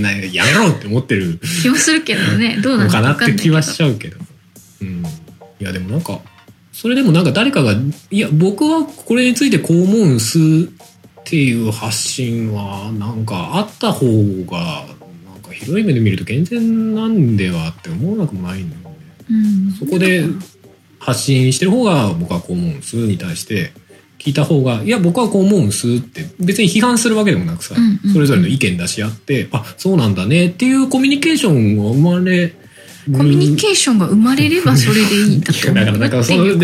Speaker 1: ななやめろって思ってる
Speaker 2: 気はするけどね。どうなのか
Speaker 1: なって気はしちゃうけど、うん、いやでもなんかそれでもなんか誰かがいや僕はこれについてこう思うんすっていう発信はなんかあった方が広い目で見ると健全なんではって思わなくもないんだよね。
Speaker 2: うん。
Speaker 1: そこで発信してる方が僕はこう思うんすに対して聞いた方がいや僕はこう思うんすって別に批判するわけでもなくさ、
Speaker 2: うんうんうん。
Speaker 1: それぞれの意見出し合ってあそうなんだねっていうコミュニケーションが生まれ
Speaker 2: コミュニケーションが生まれればそれでいいんだと思う
Speaker 1: だから、だかその、の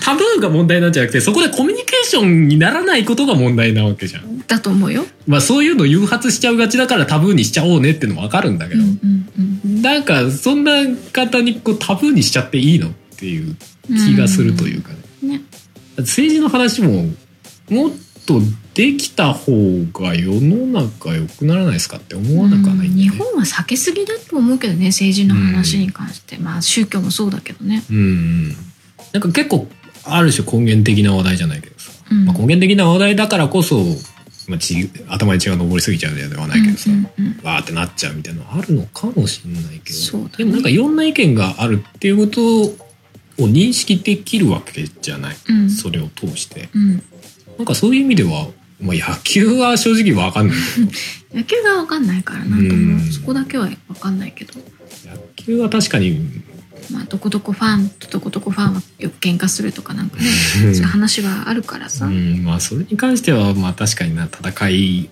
Speaker 1: タブーが問題なんじゃなくて、そこでコミュニケーションにならないことが問題なわけじゃん。
Speaker 2: だと思うよ。
Speaker 1: まあ、そういうの誘発しちゃうがちだからタブーにしちゃおうねってのもわかるんだけど、
Speaker 2: うんうんうん
Speaker 1: なんか、そんな方にこうタブーにしちゃっていいのっていう気がするというかね。
Speaker 2: ね。
Speaker 1: 政治の話も、もっとできた方が世の中良くならないですかって思わなくはないんだ
Speaker 2: 日。本は避けすぎだと思うけどね政治の話に関して、まあ宗教もそうだけどね。
Speaker 1: うん。うん。なんか結構、ある種根源的な話題じゃないけどさ。
Speaker 2: うん。
Speaker 1: まあ、根源的な話題だからこそ、まあ、ち頭に血が上りすぎちゃうではないけどさ、
Speaker 2: うんうんうん。
Speaker 1: わーってなっちゃうみたいなのあるのかもしれないけど、
Speaker 2: そうだね。
Speaker 1: でもなんかいろんな意見があるっていうことを認識できるわけじゃない、
Speaker 2: うん。
Speaker 1: それを通して。
Speaker 2: うん
Speaker 1: なんかそういう意味では、まあ、野球は正直わかんない。け
Speaker 2: 野球が分かんないからなんと
Speaker 1: うん。
Speaker 2: もそこだけは分かんないけど、
Speaker 1: ど野球は確かに、
Speaker 2: まあ、どこどこファンとどこどこファンはよく喧嘩するとかなんかね
Speaker 1: うん。
Speaker 2: そういう話はあるからさ。
Speaker 1: うん、まあそれに関してはまあ確かにな戦い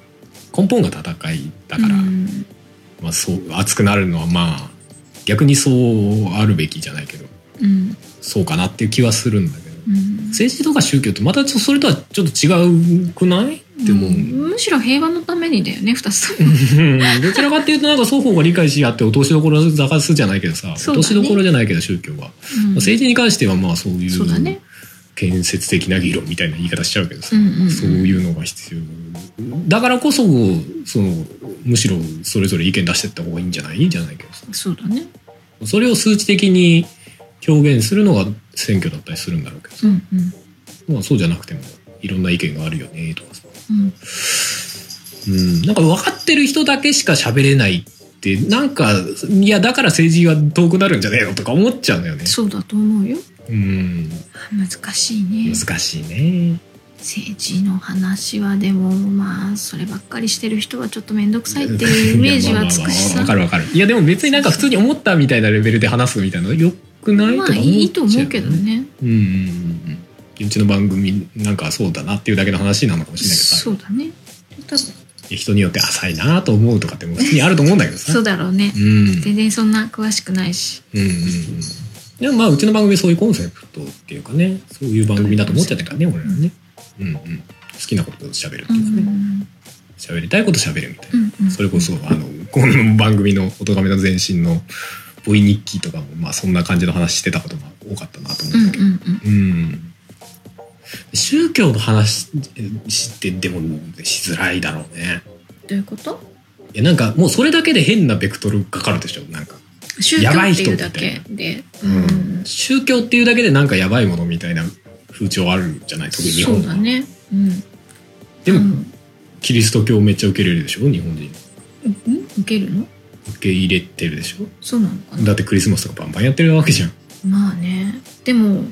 Speaker 1: 根本が戦いだから、
Speaker 2: うん。
Speaker 1: まあ、そう熱くなるのはまあ逆にそうあるべきじゃないけど。
Speaker 2: うん。
Speaker 1: そうかなっていう気はするんだ政治とか宗教ってまたそれとはちょっと違うくない？って思う、
Speaker 2: うんむしろ平和のためにだよね2つとも。
Speaker 1: うん。どちらかっていうとなんか双方が理解し合って落としどころを探すじゃないけどさ、
Speaker 2: ね。
Speaker 1: 落としどころじゃないけど宗教は、
Speaker 2: うん。
Speaker 1: 政治に関してはまあそういう
Speaker 2: そうだね。
Speaker 1: 建設的な議論みたいな言い方しちゃうけどさ、
Speaker 2: うんうんうん。
Speaker 1: そういうのが必要。だからこそそのむしろそれぞれ意見出してった方がいいんじゃない？じゃないけどさ。
Speaker 2: そうだね。
Speaker 1: それを数値的に表現するのが選挙だったりするんだろうけどさ、
Speaker 2: うんうん
Speaker 1: まあ、そうじゃなくてもいろんな意見があるよねとかさ、
Speaker 2: うん
Speaker 1: うん、なんか分かってる人だけしか喋れないってなんかいやだから政治が遠くなるんじゃねえのとか思っちゃうんだよね。
Speaker 2: そうだと思うよ。
Speaker 1: うん
Speaker 2: 難しいね。
Speaker 1: 難しいね。
Speaker 2: 政治の話はでもまあそればっかりしてる人はちょっと面倒くさいっていうイメージはつくしさ
Speaker 1: わかるわかる。いやでも別になんか普通に思ったみたいなレベルで話すみたいなのよくない？
Speaker 2: まあいいと思うけど。ね
Speaker 1: うんうんうんうん。うちの番組なんかそうだなっていうだけの話なのかもしれないけどさ
Speaker 2: そうだね多分
Speaker 1: 人によって浅いなと思うとかっても普通にあると思うんだけどさ。
Speaker 2: そうだろうね
Speaker 1: うん。
Speaker 2: 全然そんな詳しくないし
Speaker 1: うんうんうん。でもまあうちの番組そういうコンセプトっていうかね、そういう番組だと思っちゃってるからね、俺らね。うんうん。好きなことを喋るって
Speaker 2: う
Speaker 1: いうかね。
Speaker 2: ん
Speaker 1: 喋りたいこと喋るみたいな。
Speaker 2: うんうん
Speaker 1: それこそ、あの、この番組の「おとがめの前身」のボイ日記とかも、まあそんな感じの話してたことが多かったなと思
Speaker 2: うん
Speaker 1: うんだけど。
Speaker 2: うん。うん
Speaker 1: うん。宗教の話ってでもしづらいだろうね。
Speaker 2: どういうこと？
Speaker 1: いやなんかもうそれだけで変なベクトルかかるでしょ。なんか。
Speaker 2: 宗教っていうだけで。
Speaker 1: うん、宗教っていうだけでなんかやばいものみたいな風潮あるじゃない？特に日本は。
Speaker 2: そうだね。うん。
Speaker 1: でも、
Speaker 2: うん。
Speaker 1: キリスト教めっちゃ受け入れるでしょ？日本人。
Speaker 2: うん？受けるの？
Speaker 1: 受け入れてるでしょ？
Speaker 2: そうなのかな？
Speaker 1: だってクリスマスとかバンバンやってるわけじゃん。
Speaker 2: まあね。でも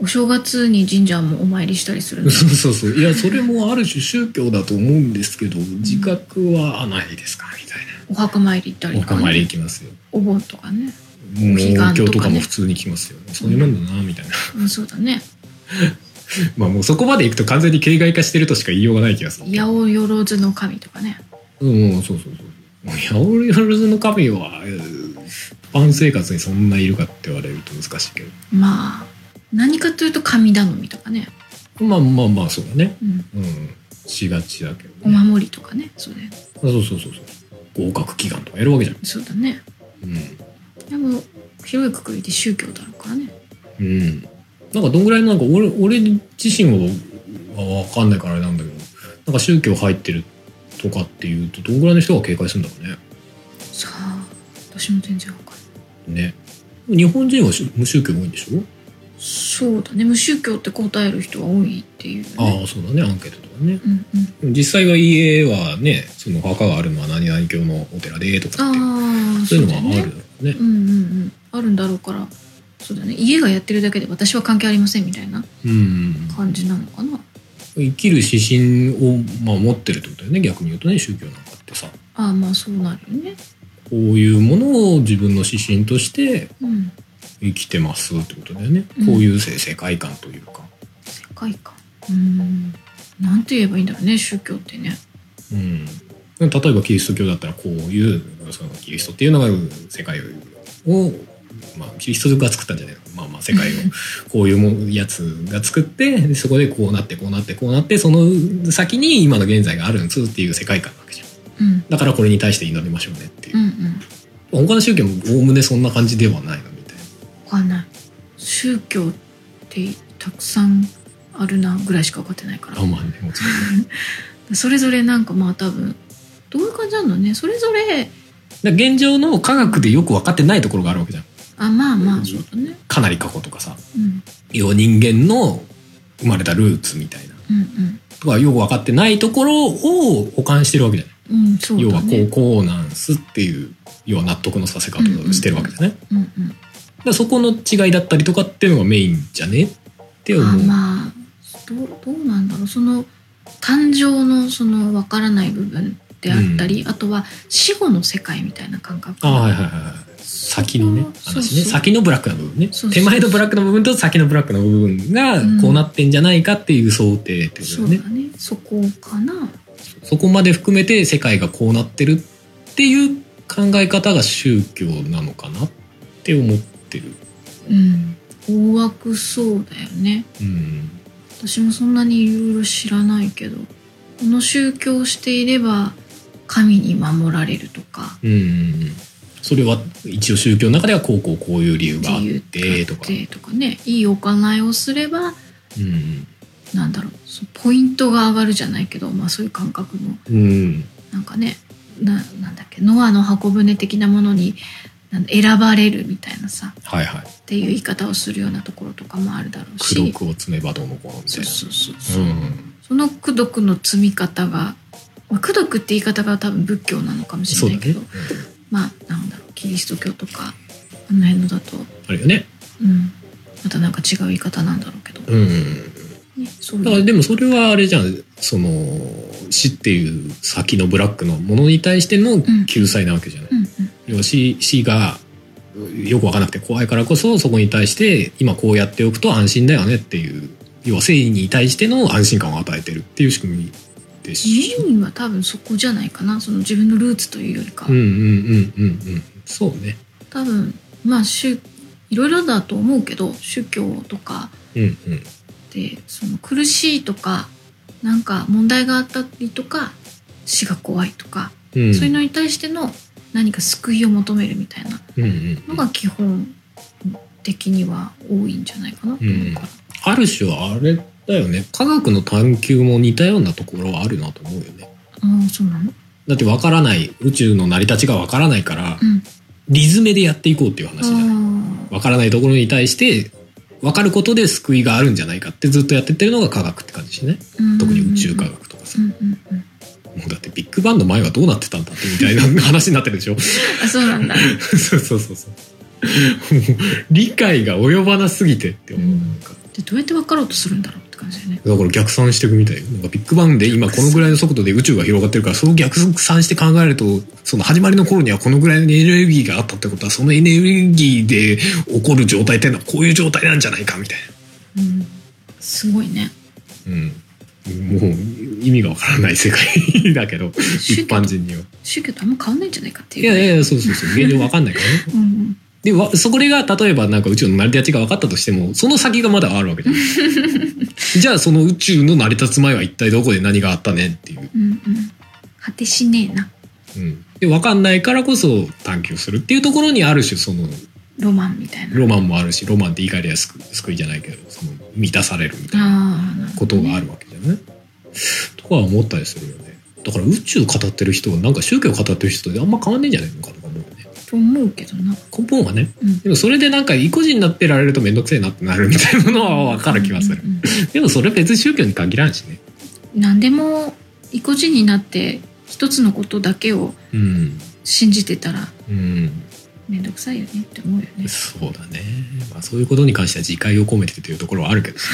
Speaker 2: お正月に神社もお参りしたりするの？
Speaker 1: そうそうそう。いやそれもある種宗教だと思うんですけど自覚はないですか？みたい
Speaker 2: お墓参り行った
Speaker 1: な
Speaker 2: りとか、ね、
Speaker 1: お墓参り行きますよ。
Speaker 2: お盆とかね？
Speaker 1: もう
Speaker 2: 彼岸と
Speaker 1: とかも普通に来ますよ。そういうもんだなみたいな。
Speaker 2: うん。そうだね。
Speaker 1: まあもうそこまで行くと完全に形骸化してるとしか言いようがない気がする。
Speaker 2: 八百万の神とかね？
Speaker 1: うんそうそうそうもう八百万の神はえー一般生活にそんないるかって言われると難しいけど。
Speaker 2: まあ何かというと神頼みとかね、
Speaker 1: まあまあまあそうだね。
Speaker 2: うん、
Speaker 1: うん。しがちだけど
Speaker 2: お
Speaker 1: ね
Speaker 2: 守りとかね。そうだよね。
Speaker 1: あそうそうそうそう。合格祈願とかやるわけじゃん。
Speaker 2: そうだね。
Speaker 1: うん。
Speaker 2: でも広いくくりで宗教だろうからね。
Speaker 1: うん。なんかどんぐらいなんか俺俺自身は分かんないからあれなんだけど。なんか宗教入ってるとかっていうとどんぐらいの人が警戒するんだろうね。
Speaker 2: さあ私も全然わかんない。
Speaker 1: ね。日本人はし無宗教が多いんでしょ、
Speaker 2: そうだね。無宗教って答える人は多いっていう、ね、
Speaker 1: ああそうだね。アンケートとかね。
Speaker 2: うんうん。
Speaker 1: 実際は家はねその墓があるのは何々教のお寺でとかってそういうのはあるだろうね。
Speaker 2: うんうんうん。あるんだろうから。そうだね。家がやってるだけで私は関係ありませんみたいな
Speaker 1: うん。
Speaker 2: 感じなのかな
Speaker 1: 生きる指針を、まあ、持ってるってことだよね。逆に言うとね宗教なんかってさ。
Speaker 2: ああまあそうなるよね。
Speaker 1: こういうものを自分の指針として
Speaker 2: うん。
Speaker 1: 生きてますってことだよね、
Speaker 2: うん
Speaker 1: こういう世世界観というか、
Speaker 2: 世界観。うん。なんて言えばいいんだろうね宗教ってね。
Speaker 1: うん、例えばキリスト教だったらこういうそのキリストっていうのが世界を、まあ、キリストが作ったんじゃないのまあまあ世界を。こういうやつが作ってでそこでこうなってこうなってこうなってその先に今の現在があるんです。っていう世界観なわけじゃん。
Speaker 2: うん。
Speaker 1: だからこれに対して祈りましょうねっていう。
Speaker 2: うんうん。
Speaker 1: 他の宗教もおおむねそんな感じではないのみたいな。
Speaker 2: わかんない。宗教ってたくさんあるなぐらいしか分かってないから。
Speaker 1: あまあねもちろん。
Speaker 2: それぞれなんかまあ多分どういう感じなのね。それぞれ
Speaker 1: 現状の科学でよく分かってないところがあるわけじゃん
Speaker 2: あまあまあそうだね。
Speaker 1: かなり過去とかさ
Speaker 2: うん。
Speaker 1: 要は人間の生まれたルーツみたいな。
Speaker 2: うん
Speaker 1: とかよく分かってないところを保管してるわけじゃない、
Speaker 2: うんうんそう
Speaker 1: 要はこうこうなんすっていう要は納得のさせ方をしてるわけだか
Speaker 2: うんうん
Speaker 1: らそこの違いだったりとかっていうのがメインじゃね？って思
Speaker 2: あ
Speaker 1: う、
Speaker 2: まあどうどうなんだろう。その誕生のその分からない部分であったり、あとは死後の世界みたいな感覚。
Speaker 1: ああはいはいはい先のね話ね。先のブラックな部分ね。手前のブラックの部分と先のブラックの部分がこうなってんじゃないかっていう想定ってことだよね。
Speaker 2: そこかな。
Speaker 1: そこまで含めて世界がこうなってるっていう考え方が宗教なのかなって思ってる。
Speaker 2: うん。大枠そうだよね。
Speaker 1: うん。
Speaker 2: 私もそんなにいろいろ知らないけどこの宗教をしていれば神に守られるとか。
Speaker 1: うん。それは一応宗教の中ではこうこうこういう理由があっ
Speaker 2: って
Speaker 1: とか。
Speaker 2: てとかねいい行いをすれば
Speaker 1: うん。
Speaker 2: なんだろうそポイントが上がるじゃないけど、まあ、そういう感覚も
Speaker 1: うん。
Speaker 2: なんかねななんだっけノアの箱舟的なものに選ばれるみたいなさ
Speaker 1: はいはい。
Speaker 2: っていう言い方をするようなところとかもあるだろう
Speaker 1: 苦
Speaker 2: し
Speaker 1: 毒を積めばどうのこうのみたいな。
Speaker 2: そうそうそうそう、
Speaker 1: うん。
Speaker 2: その功徳の積み方が、まあ、功徳って言い方が多分仏教なのかもしれないけど、。まあなんだろうキリスト教とかあの辺のだと、
Speaker 1: あるよね。
Speaker 2: うん、またなんか違う言い方なんだろうけど、
Speaker 1: うん。
Speaker 2: ね、そう
Speaker 1: だからでもそれはあれじゃん。その死っていう先のブラックのものに対しての救済なわけじゃない。
Speaker 2: うんうん
Speaker 1: 要は死死がよく分からなくて怖いからこそそこに対して今こうやっておくと安心だよねっていう要は生に対しての安心感を与えてるっていう仕組みでしょ。
Speaker 2: は多分そこじゃないかな。その自分のルーツというよりか。は、
Speaker 1: うんうんうんうんうん。そうね。
Speaker 2: 多分まあ宗いろいろだと思うけど宗教とか
Speaker 1: うんうん。
Speaker 2: でその苦しいとかなんか問題があったりとか死が怖いとか、
Speaker 1: うん。
Speaker 2: そういうのに対しての何か救いを求めるみたいな
Speaker 1: うんうん
Speaker 2: のが基本的には多いんじゃないかなと思うから、
Speaker 1: ある種あれだよね。科学の探求も似たようなところはあるなと思うよね。
Speaker 2: ああそうなの。
Speaker 1: だって分からない宇宙の成り立ちが分からないから
Speaker 2: うん。
Speaker 1: リズメでやっていこうっていう話じゃない。
Speaker 2: あ
Speaker 1: 分からないところに対して分かることで救いがあるんじゃないかってずっとやってってるのが科学って感じしね
Speaker 2: あ
Speaker 1: 特に宇宙科学とかさ。
Speaker 2: うんうんうん。
Speaker 1: もうだってビッグバンの前はどうなってたんだってみたいな話になってるでしょ？
Speaker 2: あそうなんだ。
Speaker 1: そうそうそうそう。理解が及ばなすぎてって思う、
Speaker 2: うん。
Speaker 1: なんか
Speaker 2: でどうやって分かろうとするんだろうって感じだよね。
Speaker 1: だから逆算していくみたいよなんかビッグバンで今このぐらいの速度で宇宙が広がってるからその逆算して考えるとその始まりの頃にはこのぐらいのエネルギーがあったってことはそのエネルギーで起こる状態っていうのはこういう状態なんじゃないかみたい
Speaker 2: うん。すごいね。
Speaker 1: な、うん、もう意味がわからない世界だけど一般人には。
Speaker 2: 宗教とあんま変わんないんじゃないかっていう。
Speaker 1: いやいやいやそうそうそう。現状わかんないからね。
Speaker 2: うんうん
Speaker 1: でわそこれが例えばなんか宇宙の成り立ちが分かったとしてもその先がまだあるわけじゃん。じゃあその宇宙の成り立つ前は一体どこで何があったねっていう、
Speaker 2: うんうん。果てしねえな。
Speaker 1: うん、で分かんないからこそ探求するっていうところにある種その
Speaker 2: ロマンみたいな。
Speaker 1: ロマンもあるしロマンって言い換えりゃ救救いじゃないけどその満たされるみたいな
Speaker 2: ああなるほどね。
Speaker 1: ことがあるわけじゃない、とかは思ったりするよね。だから宇宙語ってる人はなんか宗教語ってる人とあんま変わんねえんじゃないのかとか思うよね
Speaker 2: と思うけどな。
Speaker 1: 根本はね。
Speaker 2: うん。
Speaker 1: でもそれでなんか意固地になってられると面倒くせえなってなるみたいなのは分かる気はする。
Speaker 2: うんうん
Speaker 1: でもそれ別に宗教に限らんしね。
Speaker 2: うん何でも意固地になって一つのことだけを
Speaker 1: うん。
Speaker 2: 信じてたら
Speaker 1: うん
Speaker 2: めんどくさいよねって思うよね。
Speaker 1: そうだね、まあ、そういうことに関しては自戒を込めてというところはあるけどさ。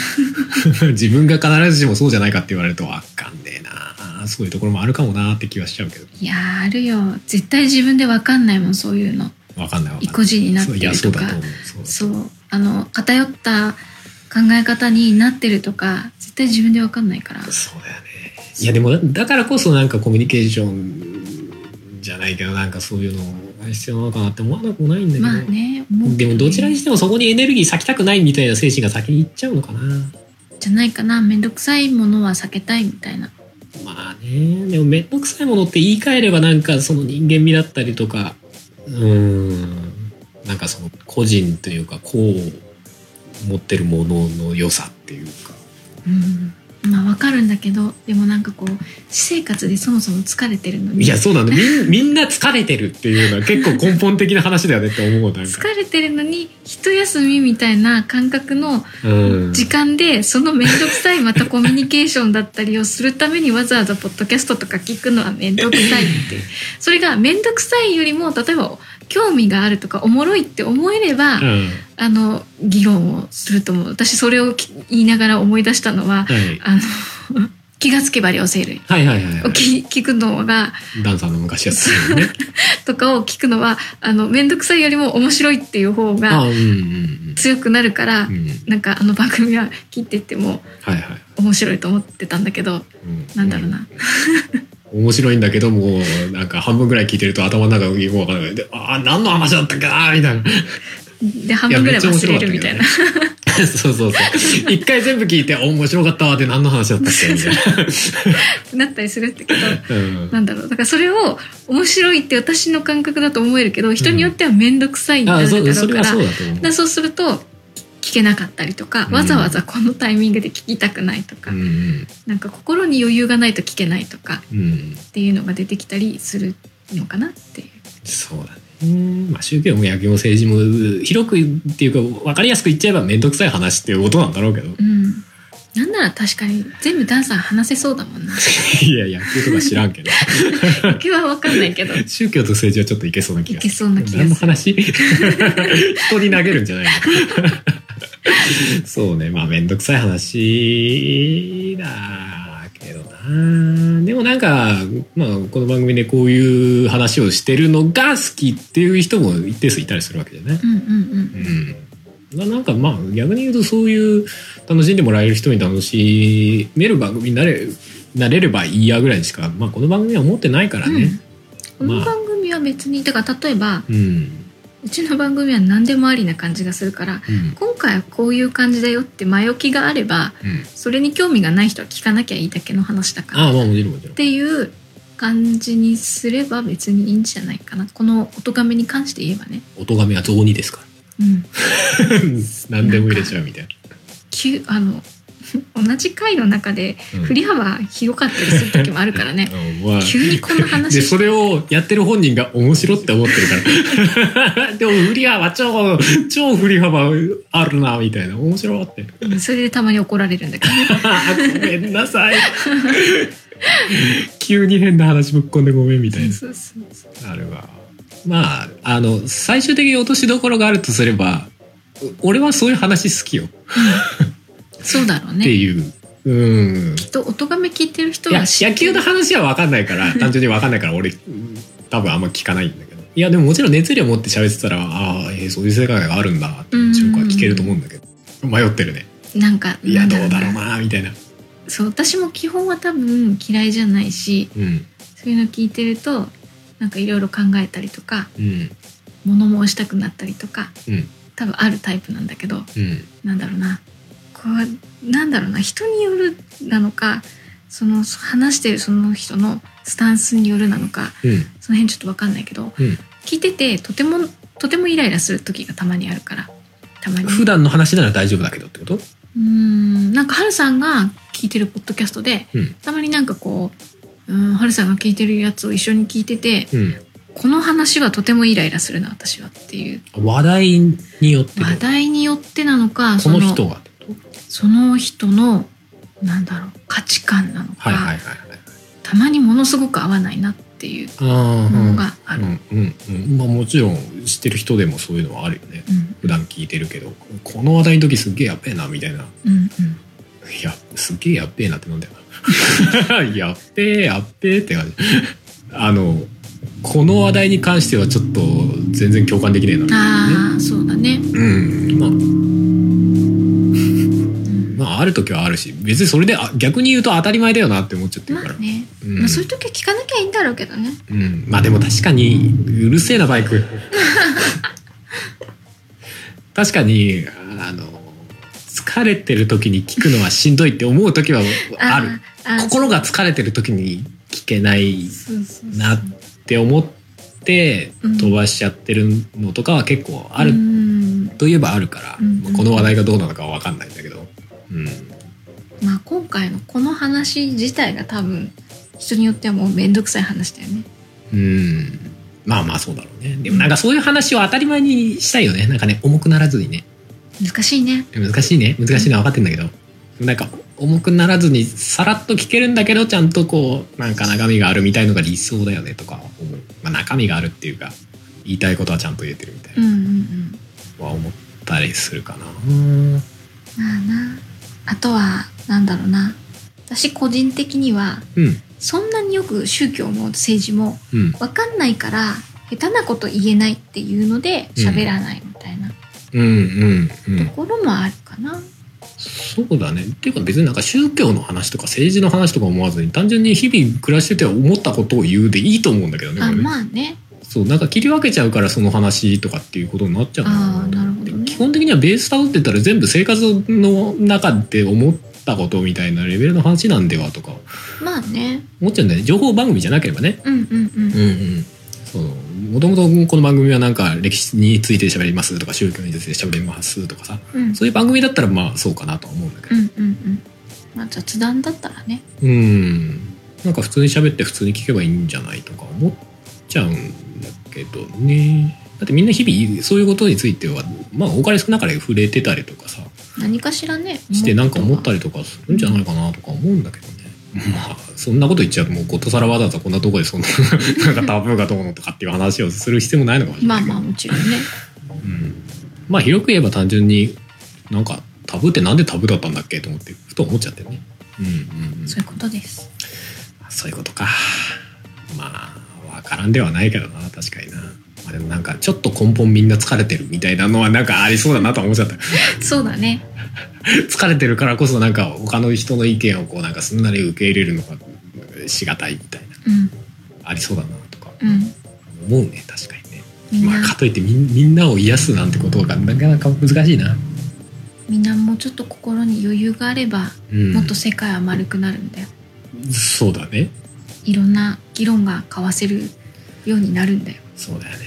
Speaker 1: 自分が必ずしもそうじゃないかって言われると分かんねえなそういうところもあるかもなって気はしちゃうけど。
Speaker 2: いやーあるよ。絶対自分で分かんないもんそういうの。
Speaker 1: 分かんない。
Speaker 2: 意固地になってるとか。
Speaker 1: そう
Speaker 2: あの偏った考え方になってるとか絶対自分で分かんないから。
Speaker 1: そうだよね。いやでもだだからこそなんかコミュニケーションじゃないけどなんかそういうのが必要なのかなって思わなくもないんだけど、
Speaker 2: まあねね。
Speaker 1: でもどちらにしてもそこにエネルギー割きたくないみたいな精神が先にいっちゃうのかな。
Speaker 2: じゃないかな。めんどくさいものは避けたいみたいな
Speaker 1: まあねでも面倒くさいものって言い換えればなんかその人間味だったりとかうーん。なんかその個人というかこう持ってるものの良さっていうか。
Speaker 2: うんまあ分かるんだけどでもなんかこう私生活でそもそも疲れてるのに。
Speaker 1: いやそうなんだみん みんな疲れてるっていうのは結構根本的な話だよねって思うなん
Speaker 2: 疲
Speaker 1: か、
Speaker 2: れてるのに一休みみたいな感覚の
Speaker 1: うん、
Speaker 2: 時間でその面倒くさいまたコミュニケーションだったりをするためにわざわざポッドキャストとか聞くのは面倒くさいってそれが面倒くさいよりも例えば興味があるとかおもろいって思えれば、
Speaker 1: うん。
Speaker 2: あの議論をすると思う。私それをき言いながら思い出したのは
Speaker 1: はい、
Speaker 2: あの 気がつけば両生類
Speaker 1: はいはいはいはい。
Speaker 2: を聞聞くのが
Speaker 1: ダンさんの昔やってたよね。
Speaker 2: とかを聞くのはあの面倒くさいよりも面白いっていう方
Speaker 1: あ
Speaker 2: が
Speaker 1: うんうんうん。
Speaker 2: 強くなるから、
Speaker 1: うん。
Speaker 2: なんかあの番組は聞いてても
Speaker 1: はいはい、
Speaker 2: 面白いと思ってたんだけど
Speaker 1: うん。
Speaker 2: なんだろうな、
Speaker 1: 面白いんだけどもうなんか半分ぐらい聞いてると頭の中がよくわからない。でああ何の話だったっけなみたいな。
Speaker 2: で半分ぐらい忘れるみたいな。
Speaker 1: そうそうそう。一回全部聞いてあ面白かったわで何の話だったっけみたい
Speaker 2: な。ったりするけど。
Speaker 1: な、うん。
Speaker 2: なんだろう。だからそれを面白いって私の感覚だと思えるけど人によっては面倒くさいにな
Speaker 1: あ
Speaker 2: るだろ
Speaker 1: そう
Speaker 2: から,、
Speaker 1: うだと思う。
Speaker 2: だからそうすると聞けなかったりとか、
Speaker 1: うん。
Speaker 2: わざわざこのタイミングで聞きたくないとか、
Speaker 1: うん
Speaker 2: なんか心に余裕がないと聞けないとか
Speaker 1: うん、うん、
Speaker 2: っていうのが出てきたりするのかなっていう。
Speaker 1: そうだね。まあ宗教も野球も政治も広くっていうか分かりやすく言っちゃえば面倒くさい話っていうことなんだろうけど。
Speaker 2: うん。なんなら確かに全部ダンサー話せそうだもんな。
Speaker 1: いや野球とか知らんけど。
Speaker 2: 野球は分かんないけど。
Speaker 1: 宗教と政治はちょっといけそうな気がする。
Speaker 2: いけそうな気が
Speaker 1: 何の
Speaker 2: する。
Speaker 1: 話？人に投げるんじゃないの？そうね。まあ面倒くさい話だけどな。でもなんか、まあ、この番組でこういう話をしてるのが好きっていう人も一定数いたりするわけじゃない？
Speaker 2: うんうんうん。
Speaker 1: うん。まあなん。かまあ逆に言うとそういう楽しん。でもらえる人に楽しめる番組になれなれればいいやぐらいにしか、まあ、この番組は思ってないからね。
Speaker 2: この番組は別にだから例えば
Speaker 1: うん
Speaker 2: うちの番組は何でもありな感じがするから
Speaker 1: うん
Speaker 2: 今回はこういう感じだよって前置きがあれば
Speaker 1: うん
Speaker 2: それに興味がない人は聞かなきゃいいだけの話だからっ
Speaker 1: ああまあもちろんもちろん。
Speaker 2: ていう感じにすれば別にいいんじゃないかなこの音がめに関して言えばね。
Speaker 1: 音がめは雑煮ですから。
Speaker 2: うん、
Speaker 1: 何でも入れちゃうみたい
Speaker 2: 急あの同じ回の中で
Speaker 1: うん。
Speaker 2: 振り幅広かったりする時もあるからね。
Speaker 1: な。うんまあ。
Speaker 2: 急にこんな話
Speaker 1: でそれをやってる本人が面白って思ってるから。でも振り幅超超振り幅あるなみたいな。面白って。
Speaker 2: うんそれでたまに怒られるんだけど
Speaker 1: ごめんなさい。急に変な話ぶっ込んでごめんみたいな。
Speaker 2: そうそうそう
Speaker 1: あれは。まああの最終的に落としどころがあるとすれば俺はそういう話好きよ
Speaker 2: そうだろう
Speaker 1: って
Speaker 2: ね
Speaker 1: いう、うん。
Speaker 2: きっと音がめ聞いてる人
Speaker 1: いや
Speaker 2: は
Speaker 1: 野球の話は分かんないから単純に分かんないから俺うん多分あんま聞かないんだけど。いやでももちろん熱量持って喋ってたらああ、えーそういう世界があるんだって
Speaker 2: うん
Speaker 1: 瞬間は聞けると思うんだけど。迷ってるね。
Speaker 2: なんか
Speaker 1: いやどうだろう
Speaker 2: な
Speaker 1: なみたいな。
Speaker 2: そう私も基本は多分嫌いじゃないし
Speaker 1: うん。
Speaker 2: そういうの聞いてるとなんかいろいろ考えたりとか
Speaker 1: うん。
Speaker 2: 物申したくなったりとか
Speaker 1: うん。
Speaker 2: 多分あるタイプなんだけど
Speaker 1: うん。
Speaker 2: なんだろうなこうなんだろうな人によるなのかその話してるその人のスタンスによるなのか
Speaker 1: うん。
Speaker 2: その辺ちょっと分かんないけど
Speaker 1: うん。
Speaker 2: 聞いててとてもとてもイライラする時がたまにあるからたまに。
Speaker 1: 普段の話なら大丈夫だけどってこと？
Speaker 2: うーんなんかハルさんが聞いてるポッドキャストで
Speaker 1: うん。
Speaker 2: たまになんかこううんハルさんが聞いてるやつを一緒に聞いてて
Speaker 1: うん。
Speaker 2: この話はとてもイライラするな私はっていう
Speaker 1: 話題によって
Speaker 2: 話題によってなのか
Speaker 1: この人が
Speaker 2: その人のなんだろう価値観なのか、
Speaker 1: はいはいはいはい
Speaker 2: たまにものすごく合わないなっていうものがある。
Speaker 1: うん。うん。うん。まあもちろん知ってる人でもそういうのはあるよね。
Speaker 2: うん。
Speaker 1: 普段聞いてるけど。この話題の時すっげえやっべえなみたいな。
Speaker 2: うん。うん。
Speaker 1: いやすっげえやっべえなってなんだよな。やっべえやっべえって感じ。あのこの話題に関してはちょっと全然共感できねえなみたいな。ね
Speaker 2: ああそうだね。
Speaker 1: うん。まああある時はあるし別にそれであ逆に言うと当たり前だよなって思っちゃってるから、
Speaker 2: まあね、
Speaker 1: うん。
Speaker 2: まあそういう時は聞かなきゃいいんだろうけどね。
Speaker 1: うん、まあでも確かにうるせえなバイク。確かにあの疲れてる時に聞くのはしんどいって思う時はある。心が疲れてる時に聞けないなって思って
Speaker 2: うん
Speaker 1: 飛ばしちゃってるのとかは結構ある。
Speaker 2: うん。
Speaker 1: といえばあるから、
Speaker 2: うん
Speaker 1: まあこの話題がどうなのかは分かんないんだけど、うん、
Speaker 2: まあ今回のこの話自体が多分人によってはもう面倒くさい話だよね。
Speaker 1: うん。まあまあそうだろうね。でもなんかそういう話を当たり前にしたいよね。なんかね重くならずにね。
Speaker 2: 難しいね。
Speaker 1: 難しいね。難しいのは分かってんだけど。なんか重くならずにさらっと聞けるんだけどちゃんとこうなんか中身があるみたいのが理想だよねとか思う、まあ、中身があるっていうか言いたいことはちゃんと言えてるみたい
Speaker 2: うんうんうん。
Speaker 1: なは思ったりするかな。
Speaker 2: まあな。あとはなんだろうな。私個人的には
Speaker 1: うん。
Speaker 2: そんなによく宗教も政治も
Speaker 1: うん。
Speaker 2: 分かんないから下手なこと言えないっていうので喋らないみたいな。
Speaker 1: うんうんうん。
Speaker 2: ところもあるかな。
Speaker 1: そうだね。っていうか別になんか宗教の話とか政治の話とか思わずに単純に日々暮らしてて思ったことを言うでいいと思うんだけどねこ
Speaker 2: あまあね。
Speaker 1: そうなんか切り分けちゃうからその話とかっていうことになっちゃう
Speaker 2: あーなるほどね。
Speaker 1: 基本的にはベースたどってったら全部生活の中で思ったことみたいなレベルの話なんではとか。
Speaker 2: まあね。
Speaker 1: 思っちゃうんだよね。情報番組じゃなければね。
Speaker 2: うんうんうん。
Speaker 1: うんうんそう。もともとこの番組はなんか歴史について喋りますとか宗教について喋りますとかさ。
Speaker 2: うん。
Speaker 1: そういう番組だったらまあそうかなとは思うんだけど。
Speaker 2: うんうんうん。まあ雑談だったらね。
Speaker 1: うん。なんか普通に喋って普通に聞けばいいんじゃないとか思っちゃうんだけどねだってみんな日々そういうことについてはまあ多かれ少なかれ触れてたりとかさ
Speaker 2: 何かしらね。
Speaker 1: してなんか思った
Speaker 2: り。
Speaker 1: りとかするんじゃないかなとか思うんだけどね、まあそんなこと言っちゃうともうことさらわざわざこんなとこでそんな なんかタブーがどうのとかっていう話をする必要もないのかもしれない
Speaker 2: まあまあもちろんね。
Speaker 1: うん、まあ広く言えば単純になんかタブーってなんでタブーだったんだっけと思ってふと思っちゃってねうんうん、うん
Speaker 2: そういうことです。
Speaker 1: そういうことか。まあ、わからんではないけどな、確かにな。まあ、でもなんか、ちょっと根本みんな疲れてるみたいなのはなんかありそうだなと思っちゃった。
Speaker 2: そうだね。
Speaker 1: 疲れてるからこそなんか他の人の意見をこうなんかすんなり受け入れるのがしがたいみたいな。
Speaker 2: うん
Speaker 1: ありそうだなとか
Speaker 2: うん。
Speaker 1: 思うね、確かにね。まあ、かといってみんみんなを癒すなんてことがなかなか難しいな。
Speaker 2: みんなもうちょっと心に余裕があれば、
Speaker 1: うん。
Speaker 2: もっと世界は丸くなるんだよ。
Speaker 1: そうだね。
Speaker 2: いろんな議論が交わせるようになるんだよ。
Speaker 1: そうだよね。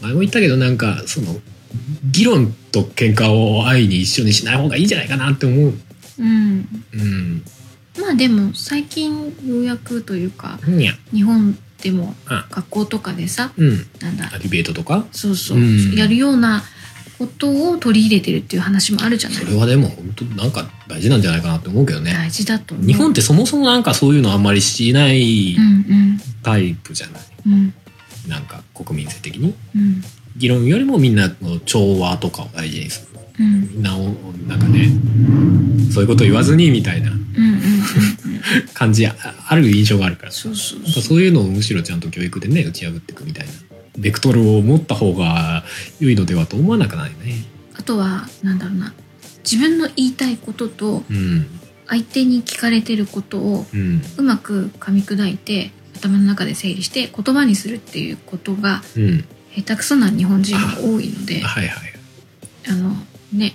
Speaker 1: 前も言ったけどなんか、その、議論と喧嘩を愛に一緒にしない方がいいんじゃないかなって思う。
Speaker 2: うん。
Speaker 1: うん。
Speaker 2: まあでも最近ようやくというか。日本でも
Speaker 1: あ
Speaker 2: 学校とかでさ
Speaker 1: うん。
Speaker 2: なんだ
Speaker 1: ディベートとか？
Speaker 2: そうそう、
Speaker 1: うん
Speaker 2: やるようなことを取り入れてるっていう話もあるじゃない？
Speaker 1: それはでも本当なんか大事なんじゃないかなって思うけどね。
Speaker 2: 大事だと思う。
Speaker 1: 日本ってそもそもなんかそういうのあんまりしない
Speaker 2: うん
Speaker 1: タイプじゃない、
Speaker 2: うん。うん
Speaker 1: なんか国民性的に。
Speaker 2: うん。
Speaker 1: 議論よりもみんなの調和とかを大事にする。
Speaker 2: うん。
Speaker 1: みんなをなんかねそういうこと言わずにみたいな。
Speaker 2: うん
Speaker 1: 感じあある印象があるから
Speaker 2: そう
Speaker 1: いうのをむしろちゃんと教育でね打ち破っていくみたいなベクトルを持った方が良いのではと思わなくないね。
Speaker 2: あとはなんだろうな。自分の言いたいことと
Speaker 1: うん。
Speaker 2: 相手に聞かれてることを
Speaker 1: うん。
Speaker 2: うまく噛み砕いて頭の中で整理して言葉にするっていうことが
Speaker 1: うん。
Speaker 2: 下手くそな日本人が多いので
Speaker 1: はいはい。
Speaker 2: あのね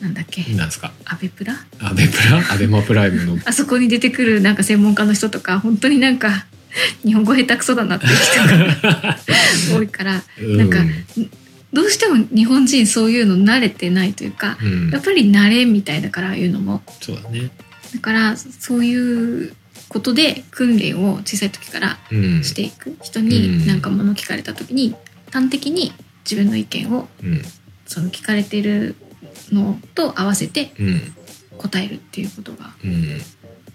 Speaker 2: なんだっけ。
Speaker 1: なんですか？
Speaker 2: アベプラ？
Speaker 1: アベプラ？アベマプライムの。
Speaker 2: あそこに出てくるなんか専門家の人とか本当になんか 日本語下手くそだなっていう人が多いからなんかどうしても日本人そういうの慣れてないというか
Speaker 1: うん。
Speaker 2: やっぱり慣れみたいだからいうのも。
Speaker 1: そうだね。
Speaker 2: だからそういうことで訓練を小さい時から
Speaker 1: うん。
Speaker 2: していく人
Speaker 1: うん。
Speaker 2: に何か物聞かれた時に端的に自分の意見を
Speaker 1: うん。
Speaker 2: その聞かれてるのと合わせて
Speaker 1: うん。
Speaker 2: 答えるっていうことが
Speaker 1: うん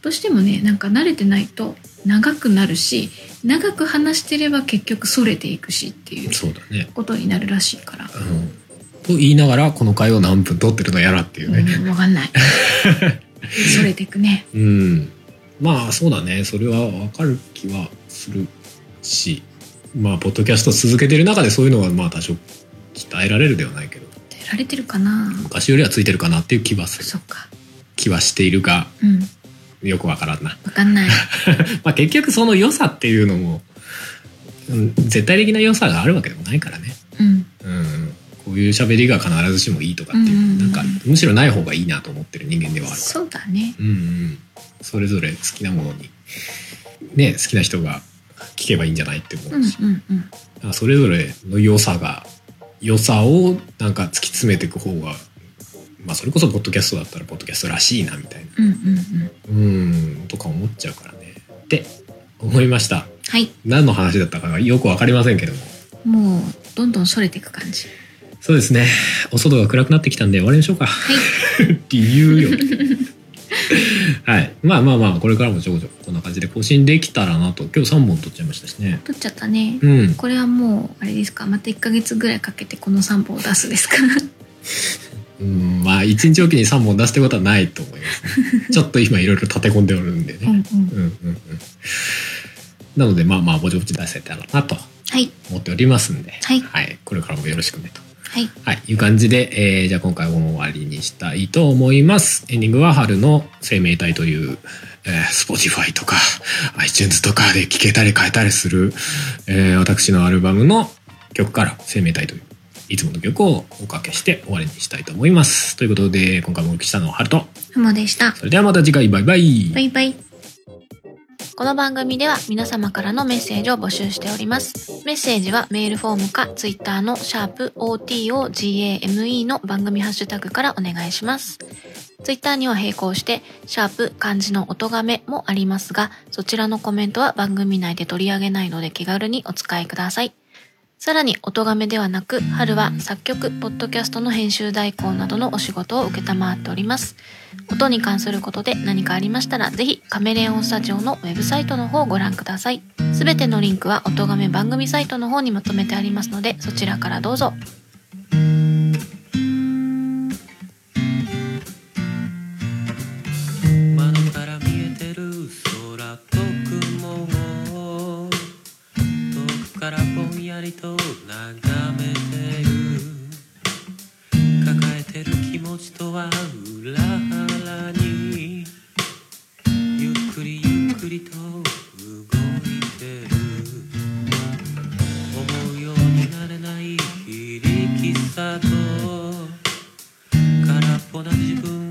Speaker 2: どうしてもねなんか慣れてないと長くなるし長く話してれば結局それていくしっていう
Speaker 1: そうだね
Speaker 2: ことになるらしいから。
Speaker 1: うんと言いながらこの回を何分撮ってるのやらっていうね
Speaker 2: うん、わかんない。それていくね。
Speaker 1: うんまあそうだねそれは分かる気はするしまあポッドキャスト続けてる中でそういうのがまあ多少鍛えられるではないけど
Speaker 2: 出られてるかな。
Speaker 1: 昔よりはついてるかなっていう気はする
Speaker 2: そっか。
Speaker 1: 気はしているが
Speaker 2: うん。
Speaker 1: よくわからんな
Speaker 2: わかんない。
Speaker 1: まあ結局その良さっていうのも、うん、絶対的な良さがあるわけでもないからね
Speaker 2: うん。
Speaker 1: うんこういう喋りが必ずしもいいとかっていう,、
Speaker 2: うんうんうん
Speaker 1: なんかむしろない方がいいなと思ってる人間ではあるから
Speaker 2: そうだね。
Speaker 1: うんうん、それぞれ好きなものにね好きな人が聞けばいいんじゃないって思
Speaker 2: うん
Speaker 1: うし、
Speaker 2: うんうん。
Speaker 1: だからそれぞれの良さが良さをなんか突き詰めていく方がまあそれこそポッドキャストだったらポッドキャストらしいなみたいな
Speaker 2: うんうんうん。
Speaker 1: うんとか思っちゃうからねって思いました
Speaker 2: はい。
Speaker 1: 何の話だったかがよくわかりませんけども
Speaker 2: もうどんどんそれていく感じ。
Speaker 1: そうですねお外が暗くなってきたんで終わりましょうか
Speaker 2: はい。
Speaker 1: 理由よ はいまあまあまあこれからもちょこちょここんな感じで更新できたらなと今日3本撮っちゃいましたしね
Speaker 2: 取っちゃったね。
Speaker 1: うん
Speaker 2: これはもうあれですか。また1ヶ月ぐらいかけてこの3本を出すですか。
Speaker 1: うんまあ1日おきに3本出すってことはないと思います、ね、ちょっと今いろいろ立て込んでおるんでね、
Speaker 2: うんうん。
Speaker 1: うん、うんうんなのでまあまあぼちぼち出せたらなと
Speaker 2: はい。
Speaker 1: 思っておりますんで、
Speaker 2: はい
Speaker 1: これからもよろしくねと
Speaker 2: はい。
Speaker 1: はい、いう感じで、えーじゃあ今回も終わりにしたいと思います。エンディングは春の生命体という、えー、Spotify とか iTunes とかで聴けたり変えたりする、えー私のアルバムの曲から生命体といういつもの曲をおかけして終わりにしたいと思います。ということで今回もお聞きしたのは春と、
Speaker 2: ふもでした。
Speaker 1: それではまた次回バイバイ。
Speaker 2: バイバイ。この番組では皆様からのメッセージを募集しております。メッセージはメールフォームかツイッターのシャープ o t o g a m e の番組ハッシュタグからお願いします。ツイッターには並行して、シャープ漢字の音がめもありますが、そちらのコメントは番組内で取り上げないので気軽にお使いください。さらに、音がめではなく、春は作曲、ポッドキャストの編集代行などのお仕事を承っております。音に関することで何かありましたら、是非カメレオンスタジオのウェブサイトの方をご覧ください。全てのリンクは音がめ番組サイトの方にまとめてありますので、そちらからどうぞ。
Speaker 3: やりと眺めてる抱えてる気持ちとは裏腹にゆっくりゆっくりと動いてる思うようになれない非力さと空っぽな自分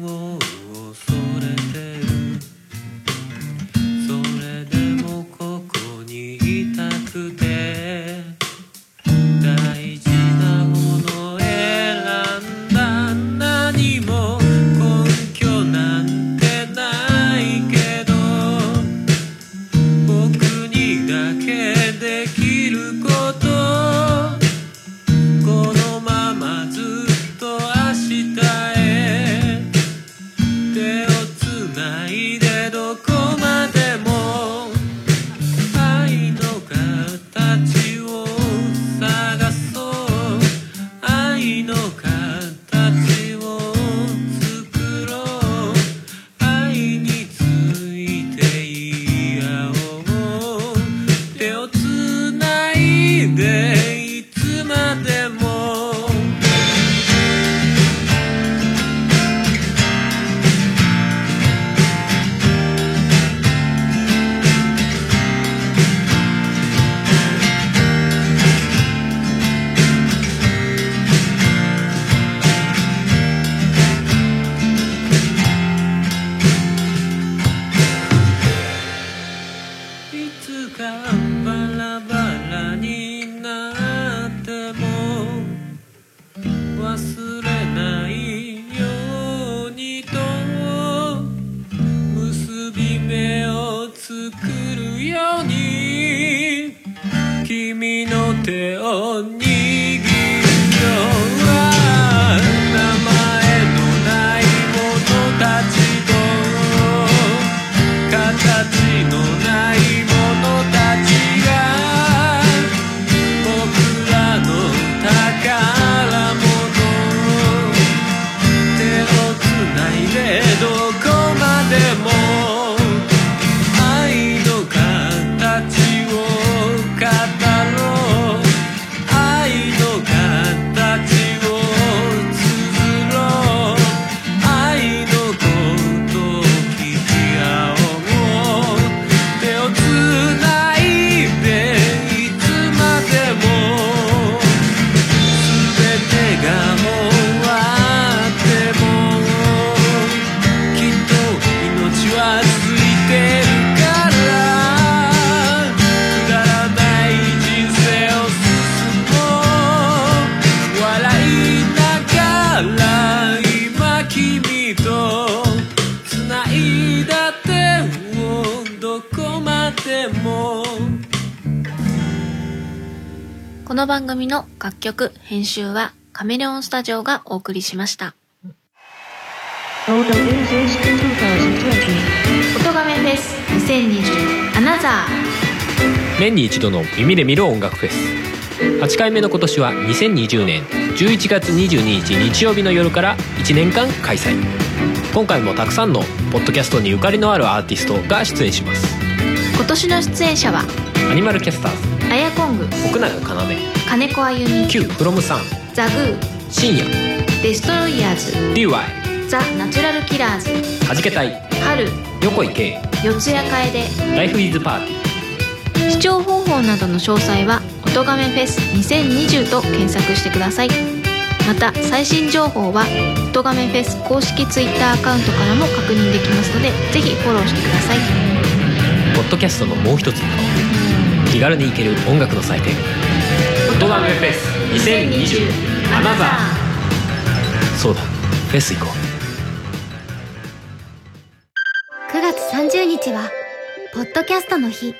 Speaker 2: この番組の楽曲、編集はカメレオンスタジオがお送りしました。
Speaker 4: Photo Musician 2020.
Speaker 2: 音画面フェス2020アナザ
Speaker 1: 年に一度の耳で見る音楽フェス8回目の今年は2020年11月22日日曜日の夜から1年間開催今回もたくさんのポッドキャストにゆかりのあるアーティストが出演します
Speaker 2: ー今年の出演者は
Speaker 1: アニマルキャスターズ
Speaker 2: アヤコング、
Speaker 1: 奥永要。
Speaker 2: 金子あゆみ、
Speaker 1: Q フロムさん
Speaker 2: ザグー、
Speaker 1: 深夜。
Speaker 2: デストロイヤーズ、
Speaker 1: DY
Speaker 2: ザ・ナチュラルキラーズ、
Speaker 1: はじけたい。
Speaker 2: 春、
Speaker 1: 横井圭。
Speaker 2: 四谷楓、
Speaker 1: ライフイズパーティー
Speaker 2: 視聴方法などの詳細は「音亀フェス2020」と検索してください。また最新情報は「音亀フェス」公式 Twitter アカウントからも確認できますのでぜひフォローしてください。
Speaker 1: ポッドキャストのもう一つの顔気軽に行ける音楽の祭典。音ガメフェス2020アナザー。そうだフェス行こう。
Speaker 5: 9月30日は、ポッドキャストの日。